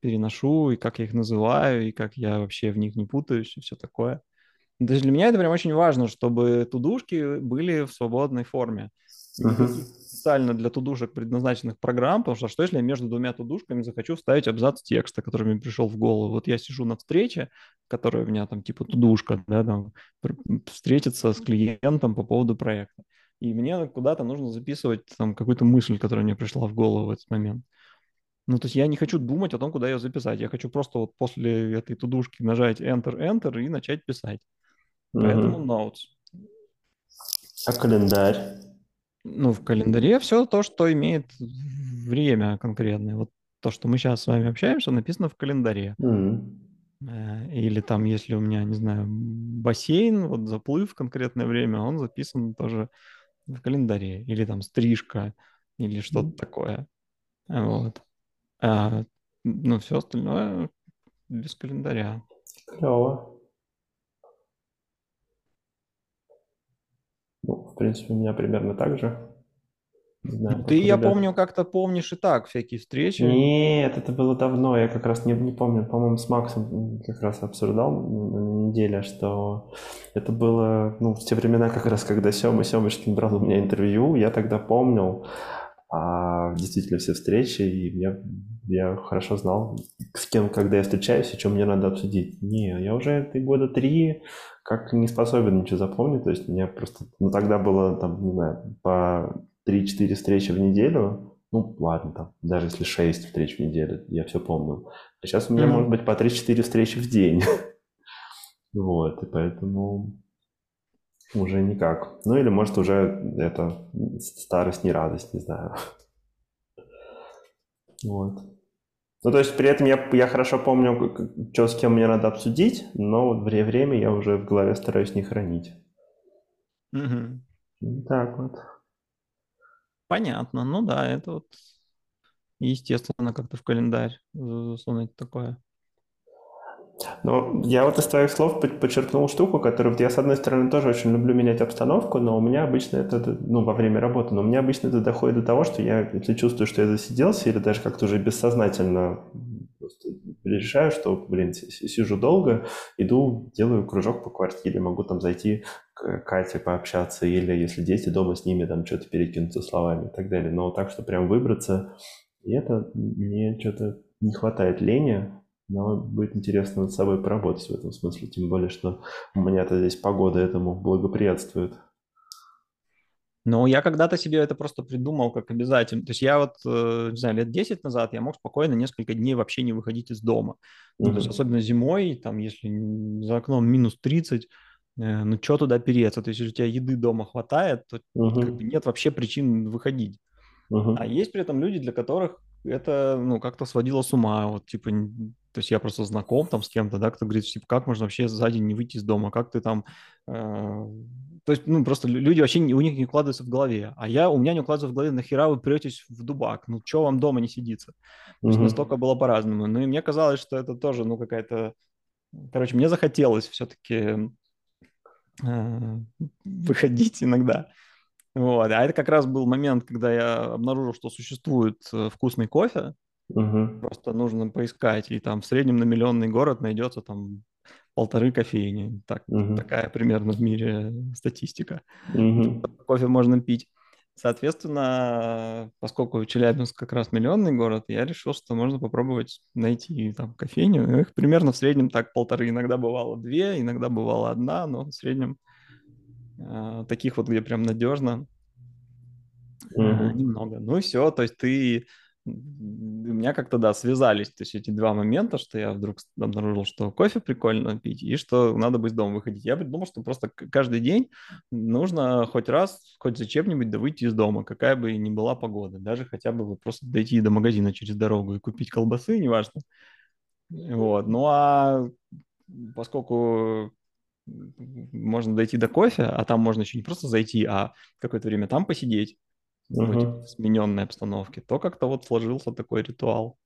[SPEAKER 2] переношу, и как я их называю, и как я вообще в них не путаюсь, и все такое. То есть для меня это прям очень важно, чтобы тудушки были в свободной форме. Uh-huh специально для тудушек предназначенных программ, потому что что если я между двумя тудушками захочу вставить абзац текста, который мне пришел в голову? Вот я сижу на встрече, которая у меня там типа тудушка, да, там, встретиться с клиентом по поводу проекта. И мне куда-то нужно записывать там какую-то мысль, которая мне пришла в голову в этот момент. Ну, то есть я не хочу думать о том, куда ее записать. Я хочу просто вот после этой тудушки нажать Enter, Enter и начать писать. Поэтому Notes.
[SPEAKER 1] А календарь?
[SPEAKER 2] Ну, в календаре все то, что имеет время конкретное. Вот то, что мы сейчас с вами общаемся, написано в календаре.
[SPEAKER 1] Mm-hmm.
[SPEAKER 2] Или там, если у меня, не знаю, бассейн, вот заплыв в конкретное время, он записан тоже в календаре. Или там стрижка, или что-то mm-hmm. такое. Вот. А, ну, все остальное без календаря.
[SPEAKER 1] Клево. Ну, в принципе, у меня примерно так же.
[SPEAKER 2] Не знаю, Ты, я ребят. помню, как-то помнишь и так всякие встречи.
[SPEAKER 1] Нет, это было давно, я как раз не, не помню, по-моему, с Максом как раз обсуждал на неделе, что это было, ну, в те времена как раз, когда Сёма Сёмочкин брал у меня интервью, я тогда помнил а, действительно все встречи, и я, я хорошо знал, с кем, когда я встречаюсь и что мне надо обсудить. Не, я уже года три как не способен ничего запомнить, то есть меня просто, ну тогда было там, не знаю, по 3-4 встречи в неделю, ну ладно, там, даже если 6 встреч в неделю, я все помню. А сейчас у меня mm-hmm. может быть по 3-4 встречи в день. вот, и поэтому уже никак. Ну или может уже это старость, не радость, не знаю. вот. Ну, то есть при этом я, я хорошо помню, что с кем мне надо обсудить, но вот время я уже в голове стараюсь не хранить.
[SPEAKER 2] Угу.
[SPEAKER 1] Так вот.
[SPEAKER 2] Понятно. Ну да, это вот естественно как-то в календарь засунуть такое.
[SPEAKER 1] Ну, я вот из твоих слов подчеркнул штуку, которую я, с одной стороны, тоже очень люблю менять обстановку, но у меня обычно это, ну, во время работы, но у меня обычно это доходит до того, что я, если чувствую, что я засиделся, или даже как-то уже бессознательно решаю, что, блин, сижу долго, иду, делаю кружок по квартире, могу там зайти к Кате пообщаться, или если дети дома с ними там что-то перекинуться словами и так далее. Но так, что прям выбраться, и это мне что-то не хватает лени, но будет интересно над собой поработать в этом смысле, тем более, что у меня-то здесь погода этому благоприятствует.
[SPEAKER 2] Ну, я когда-то себе это просто придумал как обязательно. То есть я вот, э, не знаю, лет 10 назад я мог спокойно несколько дней вообще не выходить из дома. Ну, то есть особенно зимой, там, если за окном минус 30, э, ну, что туда переться? То есть если у тебя еды дома хватает, то uh-huh. как бы нет вообще причин выходить. Uh-huh. А есть при этом люди, для которых это, ну, как-то сводило с ума. Вот, типа, то есть я просто знаком там с кем-то, да, кто говорит, типа, как можно вообще за день не выйти из дома, как ты там... Э, то есть, ну, просто люди вообще, не, у них не укладываются в голове. А я, у меня не укладывается в голове, нахера вы претесь в дубак? Ну, что вам дома не сидится? То есть настолько было по-разному. Ну, и мне казалось, что это тоже, ну, какая-то... Короче, мне захотелось все-таки э, выходить иногда. Вот. А это как раз был момент, когда я обнаружил, что существует э, вкусный кофе. Угу. Просто нужно поискать. И там в среднем на миллионный город найдется там полторы кофейни. Так, угу. Такая примерно в мире статистика. Угу. Кофе можно пить. Соответственно, поскольку Челябинск как раз миллионный город, я решил, что можно попробовать найти там кофейню. Их примерно в среднем так полторы. Иногда бывало две, иногда бывала одна, но в среднем а, таких вот, где прям надежно, mm-hmm. немного. Ну и все, то есть ты у меня как-то, да, связались, то есть эти два момента, что я вдруг обнаружил, что кофе прикольно пить и что надо быть дома выходить. Я придумал, что просто каждый день нужно хоть раз, хоть зачем-нибудь да выйти из дома, какая бы ни была погода, даже хотя бы просто дойти до магазина через дорогу и купить колбасы, неважно. Вот, ну а поскольку можно дойти до кофе, а там можно еще не просто зайти, а какое-то время там посидеть, типа, в смененной обстановке, то как-то вот сложился такой ритуал.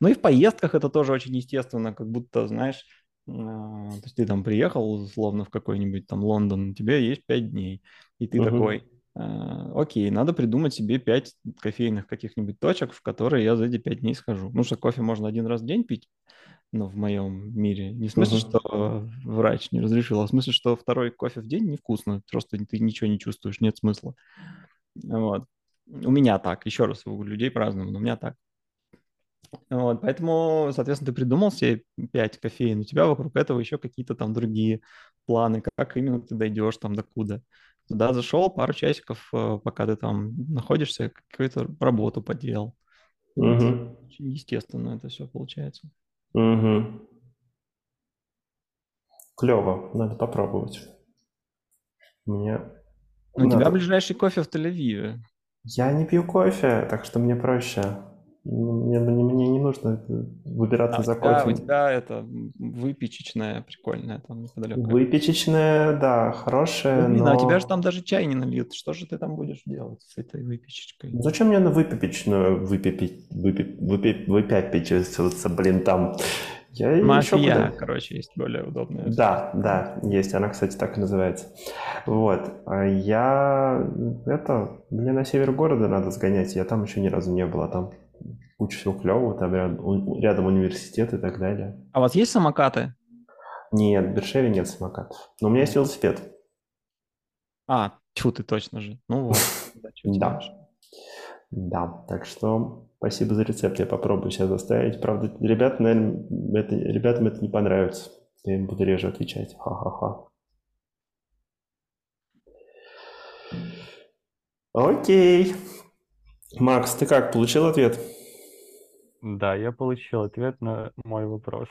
[SPEAKER 2] Ну и в поездках это тоже очень естественно, как будто, знаешь, э, то есть ты там приехал, условно, в какой-нибудь там Лондон, у тебя есть пять дней, и ты uh-huh. такой, э, окей, надо придумать себе пять кофейных каких-нибудь точек, в которые я за эти пять дней схожу. Ну что, кофе можно один раз в день пить, ну, в моем мире. Не в смысле, uh-huh. что врач не разрешил, а в смысле, что второй кофе в день невкусно, просто ты ничего не чувствуешь, нет смысла. Вот. У меня так, еще раз, у людей по-разному, но у меня так. Вот, поэтому, соответственно, ты придумал все пять кофеин, у тебя вокруг этого еще какие-то там другие планы, как именно ты дойдешь там до куда. Туда зашел, пару часиков, э, пока ты там находишься, какую-то работу поделал. Угу. Очень естественно это все получается.
[SPEAKER 1] Угу. Клево, надо попробовать. Мне
[SPEAKER 2] У тебя ближайший кофе в Тель-Авиве.
[SPEAKER 1] Я не пью кофе, так что мне проще. Мне, мне, мне не нужно выбираться а за кофе.
[SPEAKER 2] У тебя это выпечечная прикольная там неподалеку.
[SPEAKER 1] Выпечечная, да, хорошая,
[SPEAKER 2] Блин,
[SPEAKER 1] но...
[SPEAKER 2] а тебя же там даже чай не нальют. Что же ты там будешь делать с этой выпечечкой?
[SPEAKER 1] Зачем мне на выпечечную выпепить, выпеп, выпеп, выпепечиваться, блин, там...
[SPEAKER 2] Я Мафия, буду... короче, есть более удобная.
[SPEAKER 1] Да, да, есть. Она, кстати, так и называется. Вот. А я... Это... Мне на север города надо сгонять. Я там еще ни разу не был. А там куча всего клевого. Там рядом, рядом университет и так далее.
[SPEAKER 2] А у вас есть самокаты?
[SPEAKER 1] Нет, в Бершеве нет самокатов. Но у меня есть велосипед.
[SPEAKER 2] А, тьфу, ты точно же. Ну вот. <laughs>
[SPEAKER 1] Да. Да, так что спасибо за рецепт, я попробую себя заставить. Правда, ребят, наверное, это, ребятам это не понравится. Я им буду реже отвечать. Ха-ха-ха. Окей. Макс, ты как, получил ответ?
[SPEAKER 5] Да, я получил ответ на мой вопрос.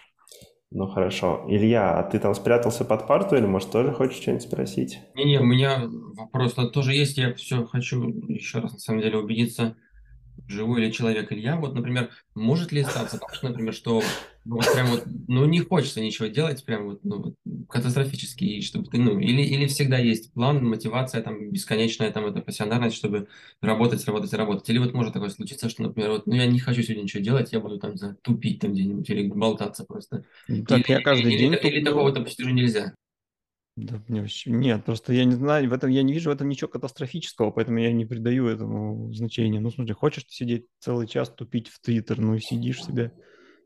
[SPEAKER 1] Ну хорошо. Илья, а ты там спрятался под парту или, может, тоже хочешь что-нибудь спросить?
[SPEAKER 4] Не-не, у меня вопрос тоже есть. Я все хочу еще раз, на самом деле, убедиться, живой ли человек Илья, вот, например, может ли статься так, что, например, что ну, <laughs> вот прям вот, ну, не хочется ничего делать, прям вот, ну, вот, катастрофически, и чтобы ты, ну, или, или всегда есть план, мотивация, там, бесконечная, там, эта пассионарность, чтобы работать, работать, работать, или вот может такое случиться, что, например, вот, ну, я не хочу сегодня ничего делать, я буду там, за тупить там где-нибудь или болтаться просто.
[SPEAKER 2] Так
[SPEAKER 4] или,
[SPEAKER 2] я каждый
[SPEAKER 4] или,
[SPEAKER 2] день
[SPEAKER 4] или, или такого допустить уже нельзя.
[SPEAKER 2] Да, мне вообще нет, просто я не знаю, в этом я не вижу в этом ничего катастрофического, поэтому я не придаю этому значения. Ну, смотри, хочешь ты сидеть целый час тупить в Твиттер, ну и сидишь себе,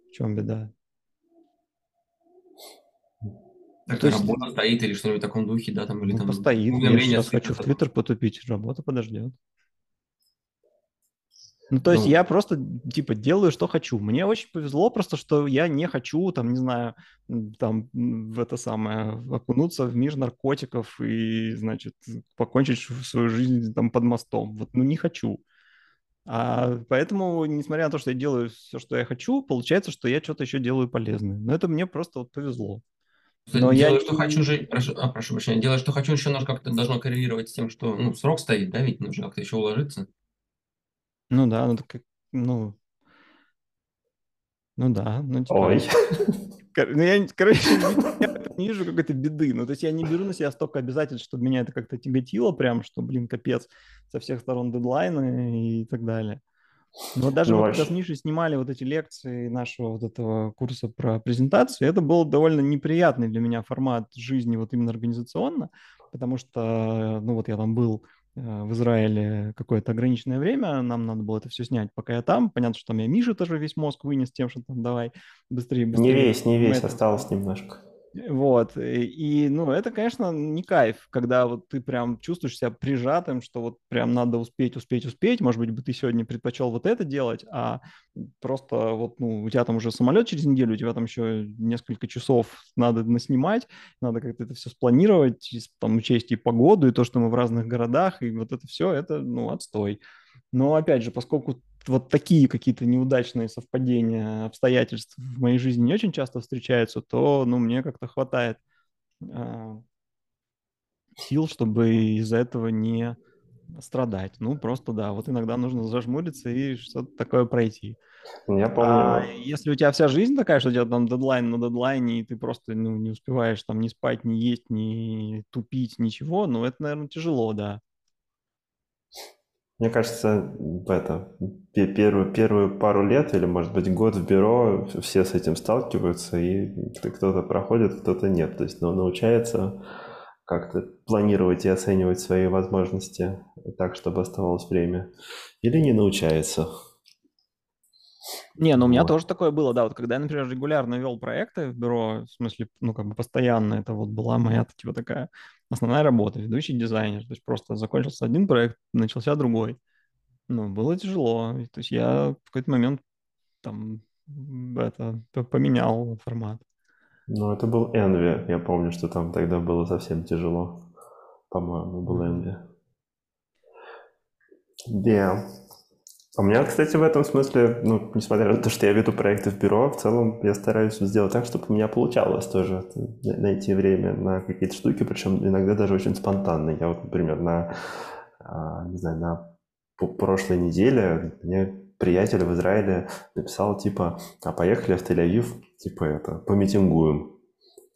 [SPEAKER 2] в чем беда?
[SPEAKER 4] Так
[SPEAKER 2] То есть-
[SPEAKER 4] работа стоит или что-нибудь в таком духе, да, там, или
[SPEAKER 2] Ну,
[SPEAKER 4] там
[SPEAKER 2] постоит. Я сейчас хочу в. Твиттер потупить, работа подождет. Ну, то есть
[SPEAKER 4] Ну.
[SPEAKER 2] я просто, типа, делаю, что хочу. Мне очень повезло просто, что я не хочу, там, не знаю, там, в это самое, окунуться в мир наркотиков и, значит, покончить свою жизнь там под мостом. Вот, ну, не хочу. А поэтому, несмотря на то, что я делаю все, что я хочу, получается, что я что-то еще делаю полезное. Но это мне просто вот повезло. Но я
[SPEAKER 4] делаю, что
[SPEAKER 2] не-
[SPEAKER 4] хочу же, прошу, а, прошу прощения, делаю, что хочу, еще немножко как-то должно коррелировать с тем, что, ну, срок стоит, да, ведь нужно как-то еще уложиться.
[SPEAKER 2] Ну да, ну, так, как- ну, ну да, ну, типа...
[SPEAKER 1] Ой. <laughs>
[SPEAKER 2] Ну, я, короче, я не вижу какой-то беды. Ну, то есть я не беру на себя столько обязательств, чтобы меня это как-то тяготило прям, что, блин, капец, со всех сторон дедлайны и так далее. Но даже
[SPEAKER 1] Ну,
[SPEAKER 2] вот когда с
[SPEAKER 1] вообще-
[SPEAKER 2] Мишей снимали вот эти лекции нашего вот этого курса про презентацию, это был довольно неприятный для меня формат жизни вот именно организационно, потому что, ну, вот я там был в Израиле какое-то ограниченное время, нам надо было это все снять, пока я там. Понятно, что там я Миша тоже весь мозг вынес тем, что там давай быстрее,
[SPEAKER 1] Не
[SPEAKER 2] быстрее.
[SPEAKER 1] весь, не весь,
[SPEAKER 2] это-
[SPEAKER 1] осталось немножко.
[SPEAKER 2] Вот, и, и, ну, это, конечно, не кайф, когда вот ты прям чувствуешь себя прижатым, что вот прям надо успеть, успеть, успеть, может быть, бы ты сегодня предпочел вот это делать, а просто вот, ну, у тебя там уже самолет через неделю, у тебя там еще несколько часов надо наснимать, надо как-то это все спланировать, там учесть и погоду, и то, что мы в разных городах, и вот это все, это, ну, отстой. Но, опять же, поскольку вот такие какие-то неудачные совпадения обстоятельств в моей жизни не очень часто встречаются, то, ну, мне как-то хватает а, сил, чтобы из-за этого не страдать. Ну, просто, да, вот иногда нужно зажмуриться и что-то такое пройти.
[SPEAKER 1] Я
[SPEAKER 2] А
[SPEAKER 1] помню,
[SPEAKER 2] если у тебя вся жизнь такая, что у тебя там дедлайн на дедлайне, и ты просто ну, не успеваешь там ни спать, ни есть, ни тупить, ничего, ну, это, наверное, тяжело, да.
[SPEAKER 1] Мне кажется, это, пе- первую, первую пару лет или, может быть, год в бюро все с этим сталкиваются, и кто- кто-то проходит, кто-то нет. То есть ну, научается как-то планировать и оценивать свои возможности так, чтобы оставалось время. Или не научается.
[SPEAKER 2] Не, ну у меня
[SPEAKER 1] Вот.
[SPEAKER 2] тоже такое было, да, вот когда я, например, регулярно вел проекты в бюро, в смысле, ну, как бы постоянно, это вот была моя, типа, такая основная работа, ведущий дизайнер, то есть просто закончился один проект, начался другой. Ну, было тяжело, то есть я в какой-то момент там это поменял формат.
[SPEAKER 1] Ну, это был Envy. Я помню, что там тогда было совсем тяжело. По-моему, был. Envy. Да. У меня, кстати, в этом смысле, ну, несмотря на то, что я веду проекты в бюро, в целом я стараюсь сделать так, чтобы у меня получалось тоже на- найти время на какие-то штуки, причем иногда даже очень спонтанно. Я вот, например, на, а, не знаю, на прошлой неделе мне приятель в Израиле написал, типа, а поехали в Тель-Авив, типа, это, помитингуем.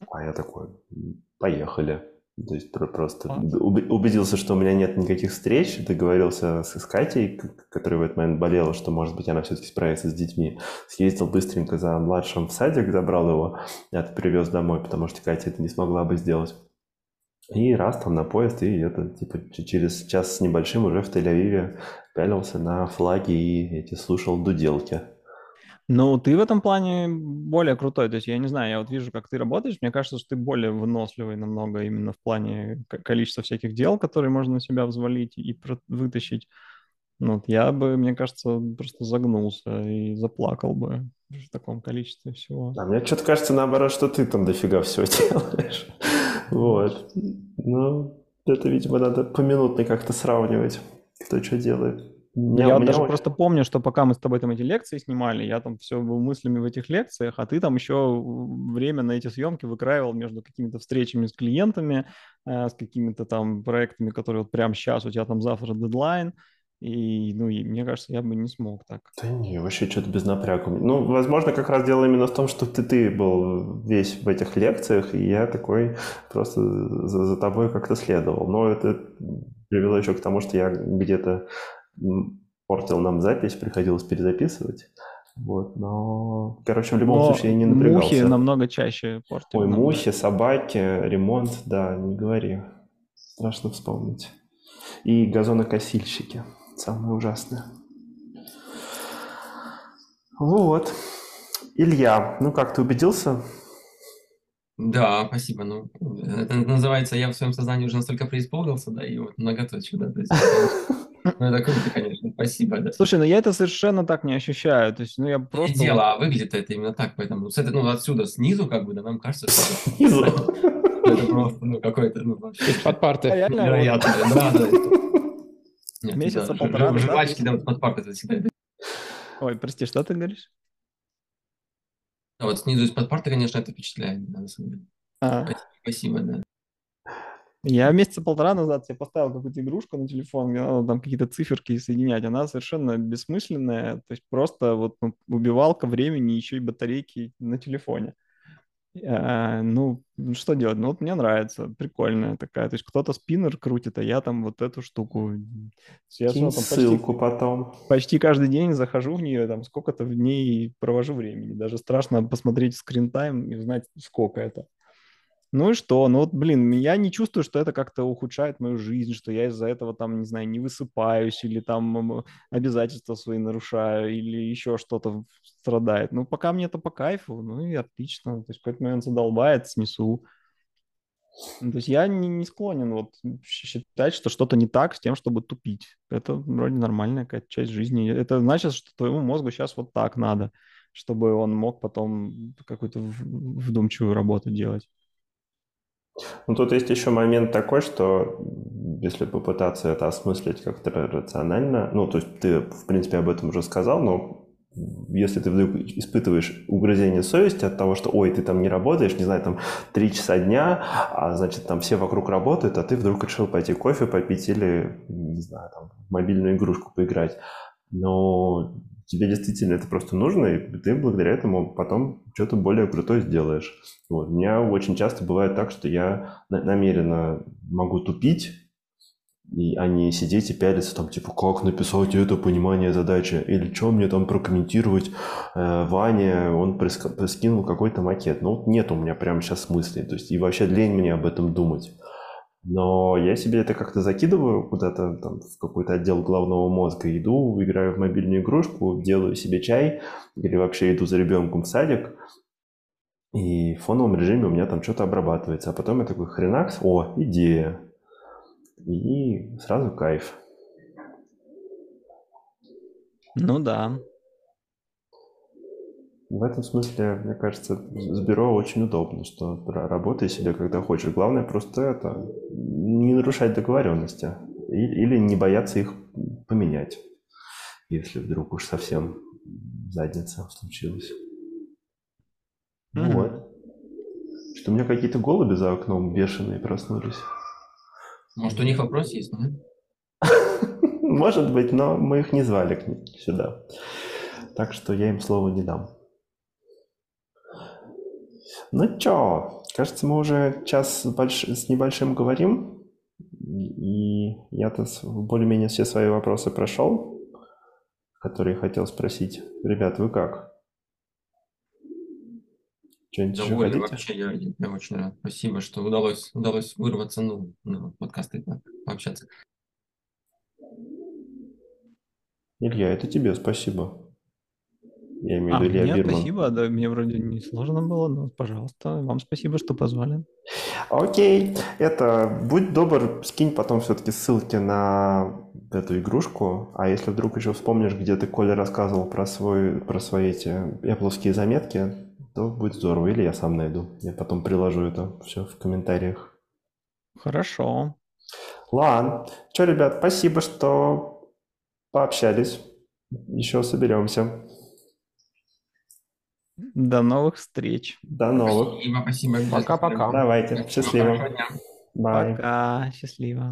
[SPEAKER 1] А я такой, «М, поехали. То есть про- просто уб- убедился, что у меня нет никаких встреч, договорился с с Катей, которая в этот момент болела, что, может быть, она все-таки справится с детьми. Съездил быстренько за младшим в садик, забрал его, я привез домой, потому что Катя это не смогла бы сделать. И раз там на поезд, и это типа через час с небольшим уже в Тель-Авиве пялился на флаги и эти слушал дуделки.
[SPEAKER 2] Ну, ты в этом плане более крутой. То есть я не знаю, я вот вижу, как ты работаешь. Мне кажется, что ты более выносливый намного именно в плане количества всяких дел, которые можно на себя взвалить и вытащить. Ну, вот я бы, мне кажется, просто загнулся и заплакал бы в таком количестве всего.
[SPEAKER 1] А мне что-то кажется, наоборот, что ты там дофига всего <laughs> делаешь. Вот. Ну, это, видимо, надо поминутно как-то сравнивать, кто что делает.
[SPEAKER 2] Ну,
[SPEAKER 1] Меня-
[SPEAKER 2] я
[SPEAKER 1] меня
[SPEAKER 2] даже
[SPEAKER 1] очень-
[SPEAKER 2] просто помню, что пока мы с тобой там эти лекции снимали, я там все был мыслями в этих лекциях, а ты там еще время на эти съемки выкраивал между какими-то встречами с клиентами, э, с какими-то там проектами, которые вот прямо сейчас, у тебя там завтра дедлайн, И, ну, и мне кажется, я бы не смог так.
[SPEAKER 1] Да не, вообще что-то без напряга. Ну, возможно, как раз дело именно в том, что ты, ты был весь в этих лекциях, и я такой просто за, за тобой как-то следовал. Но это привело еще к тому, что я где-то портил нам запись, приходилось перезаписывать. Вот, но, короче, в любом
[SPEAKER 2] Но
[SPEAKER 1] случае я не напрягался.
[SPEAKER 2] мухи намного чаще портят.
[SPEAKER 1] Ой,
[SPEAKER 2] намного.
[SPEAKER 1] мухи, собаки, ремонт, да, не говори. Страшно вспомнить. И газонокосильщики. Самое ужасное. Вот. Илья, ну как, ты убедился?
[SPEAKER 4] Да, спасибо. Ну, это называется, я в своем сознании уже настолько преисполнился, да, и вот многоточие, да, то есть, <laughs> ну, это круто, конечно, спасибо, да.
[SPEAKER 2] Слушай, ну я это совершенно так не ощущаю. То есть, ну я
[SPEAKER 4] Не
[SPEAKER 2] просто...
[SPEAKER 4] дело, а выглядит это именно так, поэтому с этой, ну, отсюда, снизу, как бы, да, нам кажется, что <laughs>
[SPEAKER 1] Снизу.
[SPEAKER 4] это просто, ну, какой-то, ну, вообще
[SPEAKER 3] Под партой.
[SPEAKER 2] Реально,
[SPEAKER 4] невероятно, да, да. <laughs>
[SPEAKER 2] Месяца полтора
[SPEAKER 4] Жвачки, да, под партой заседают.
[SPEAKER 2] Ой, прости, что ты говоришь?
[SPEAKER 4] А вот снизу из-под парты, конечно, это впечатляет, на самом деле.
[SPEAKER 2] А,
[SPEAKER 4] Спасибо, да.
[SPEAKER 2] Я месяца полтора назад себе поставил какую-то игрушку на телефон, где надо там какие-то циферки соединять. Она совершенно бессмысленная, то есть просто вот ну, убивалка времени, еще и батарейки на телефоне. А, ну, что делать? Ну, вот мне нравится, прикольная такая. То есть кто-то спиннер крутит, а я там вот эту штуку. Я
[SPEAKER 1] Кинь
[SPEAKER 2] почти,
[SPEAKER 1] ссылку потом.
[SPEAKER 2] почти каждый день захожу в нее, там сколько-то в ней провожу времени. Даже страшно посмотреть скрин-тайм и узнать, сколько это. Ну и что? Ну вот, блин, я не чувствую, что это как-то ухудшает мою жизнь, что я из-за этого там, не знаю, не высыпаюсь или там обязательства свои нарушаю или еще что-то страдает. Ну, пока мне это по кайфу, ну и отлично. То есть какой-то момент задолбает, снесу. Ну, то есть я не, не склонен вот считать, что что-то не так с тем, чтобы тупить. Это вроде нормальная какая-то часть жизни. Это значит, что твоему мозгу сейчас вот так надо, чтобы он мог потом какую-то вдумчивую работу делать.
[SPEAKER 1] Ну, тут есть еще момент такой, что если попытаться это осмыслить как-то ра- рационально, ну, то есть ты, в принципе, об этом уже сказал, но если ты вдруг испытываешь угрызение совести от того, что, ой, ты там не работаешь, не знаю, там три часа дня, а значит, там все вокруг работают, а ты вдруг решил пойти кофе попить или, не знаю, там, мобильную игрушку поиграть, но тебе действительно это просто нужно, и ты благодаря этому потом что-то более крутое сделаешь. Вот. У меня очень часто бывает так, что я на- намеренно могу тупить, и, а сидеть и пялиться там, типа, как написать это понимание задачи, или что мне там прокомментировать, э, Ваня, он приск- прискинул какой-то макет. Ну, вот нет у меня прямо сейчас мыслей, то есть, и вообще лень мне об этом думать. Но я себе это как-то закидываю куда-то там в какой-то отдел головного мозга, иду, играю в мобильную игрушку, делаю себе чай, или вообще иду за ребенком в садик, и в фоновом режиме у меня там что-то обрабатывается. А потом я такой хренакс, о, идея. И сразу кайф.
[SPEAKER 2] Ну да.
[SPEAKER 1] В этом смысле, мне кажется, с бюро очень удобно, что ра- работай себе, когда хочешь. Главное просто это не нарушать договоренности или не бояться их поменять, если вдруг уж совсем задница случилась.
[SPEAKER 2] Мгм.
[SPEAKER 1] Вот. Что у меня какие-то голуби за окном бешеные проснулись.
[SPEAKER 4] Может, у них вопрос есть, ну? <laughs>
[SPEAKER 1] Может быть, но мы их не звали сюда. Так что я им слова не дам. Ну чё, кажется, мы уже час с, больш- с небольшим говорим. И я-то более-менее все свои вопросы прошел, которые хотел спросить. Ребят, вы как? Что-нибудь еще
[SPEAKER 4] Довольно
[SPEAKER 1] хотите?
[SPEAKER 4] вообще, я, я очень рад. Спасибо, что удалось, удалось вырваться, ну, на подкасты так, пообщаться.
[SPEAKER 1] Илья, это тебе спасибо. Я имею в
[SPEAKER 2] А,
[SPEAKER 1] виду Илья
[SPEAKER 2] мне
[SPEAKER 1] Бирман.
[SPEAKER 2] спасибо, да, мне вроде не сложно было, но, пожалуйста, вам спасибо, что позвали.
[SPEAKER 1] Окей, это будь добр, скинь потом все-таки ссылки на эту игрушку, а если вдруг еще вспомнишь, где ты, Коля, рассказывал про, свой, про свои эти Apple заметки, то будет здорово, или я сам найду. Я потом приложу это все в комментариях.
[SPEAKER 2] Хорошо.
[SPEAKER 1] Ладно, что, ребят, спасибо, что пообщались. Еще соберемся.
[SPEAKER 2] До новых встреч.
[SPEAKER 1] До новых.
[SPEAKER 4] Спасибо, спасибо.
[SPEAKER 3] Пока-пока.
[SPEAKER 1] Давайте, счастливо. Бай.
[SPEAKER 2] Пока. Счастливо.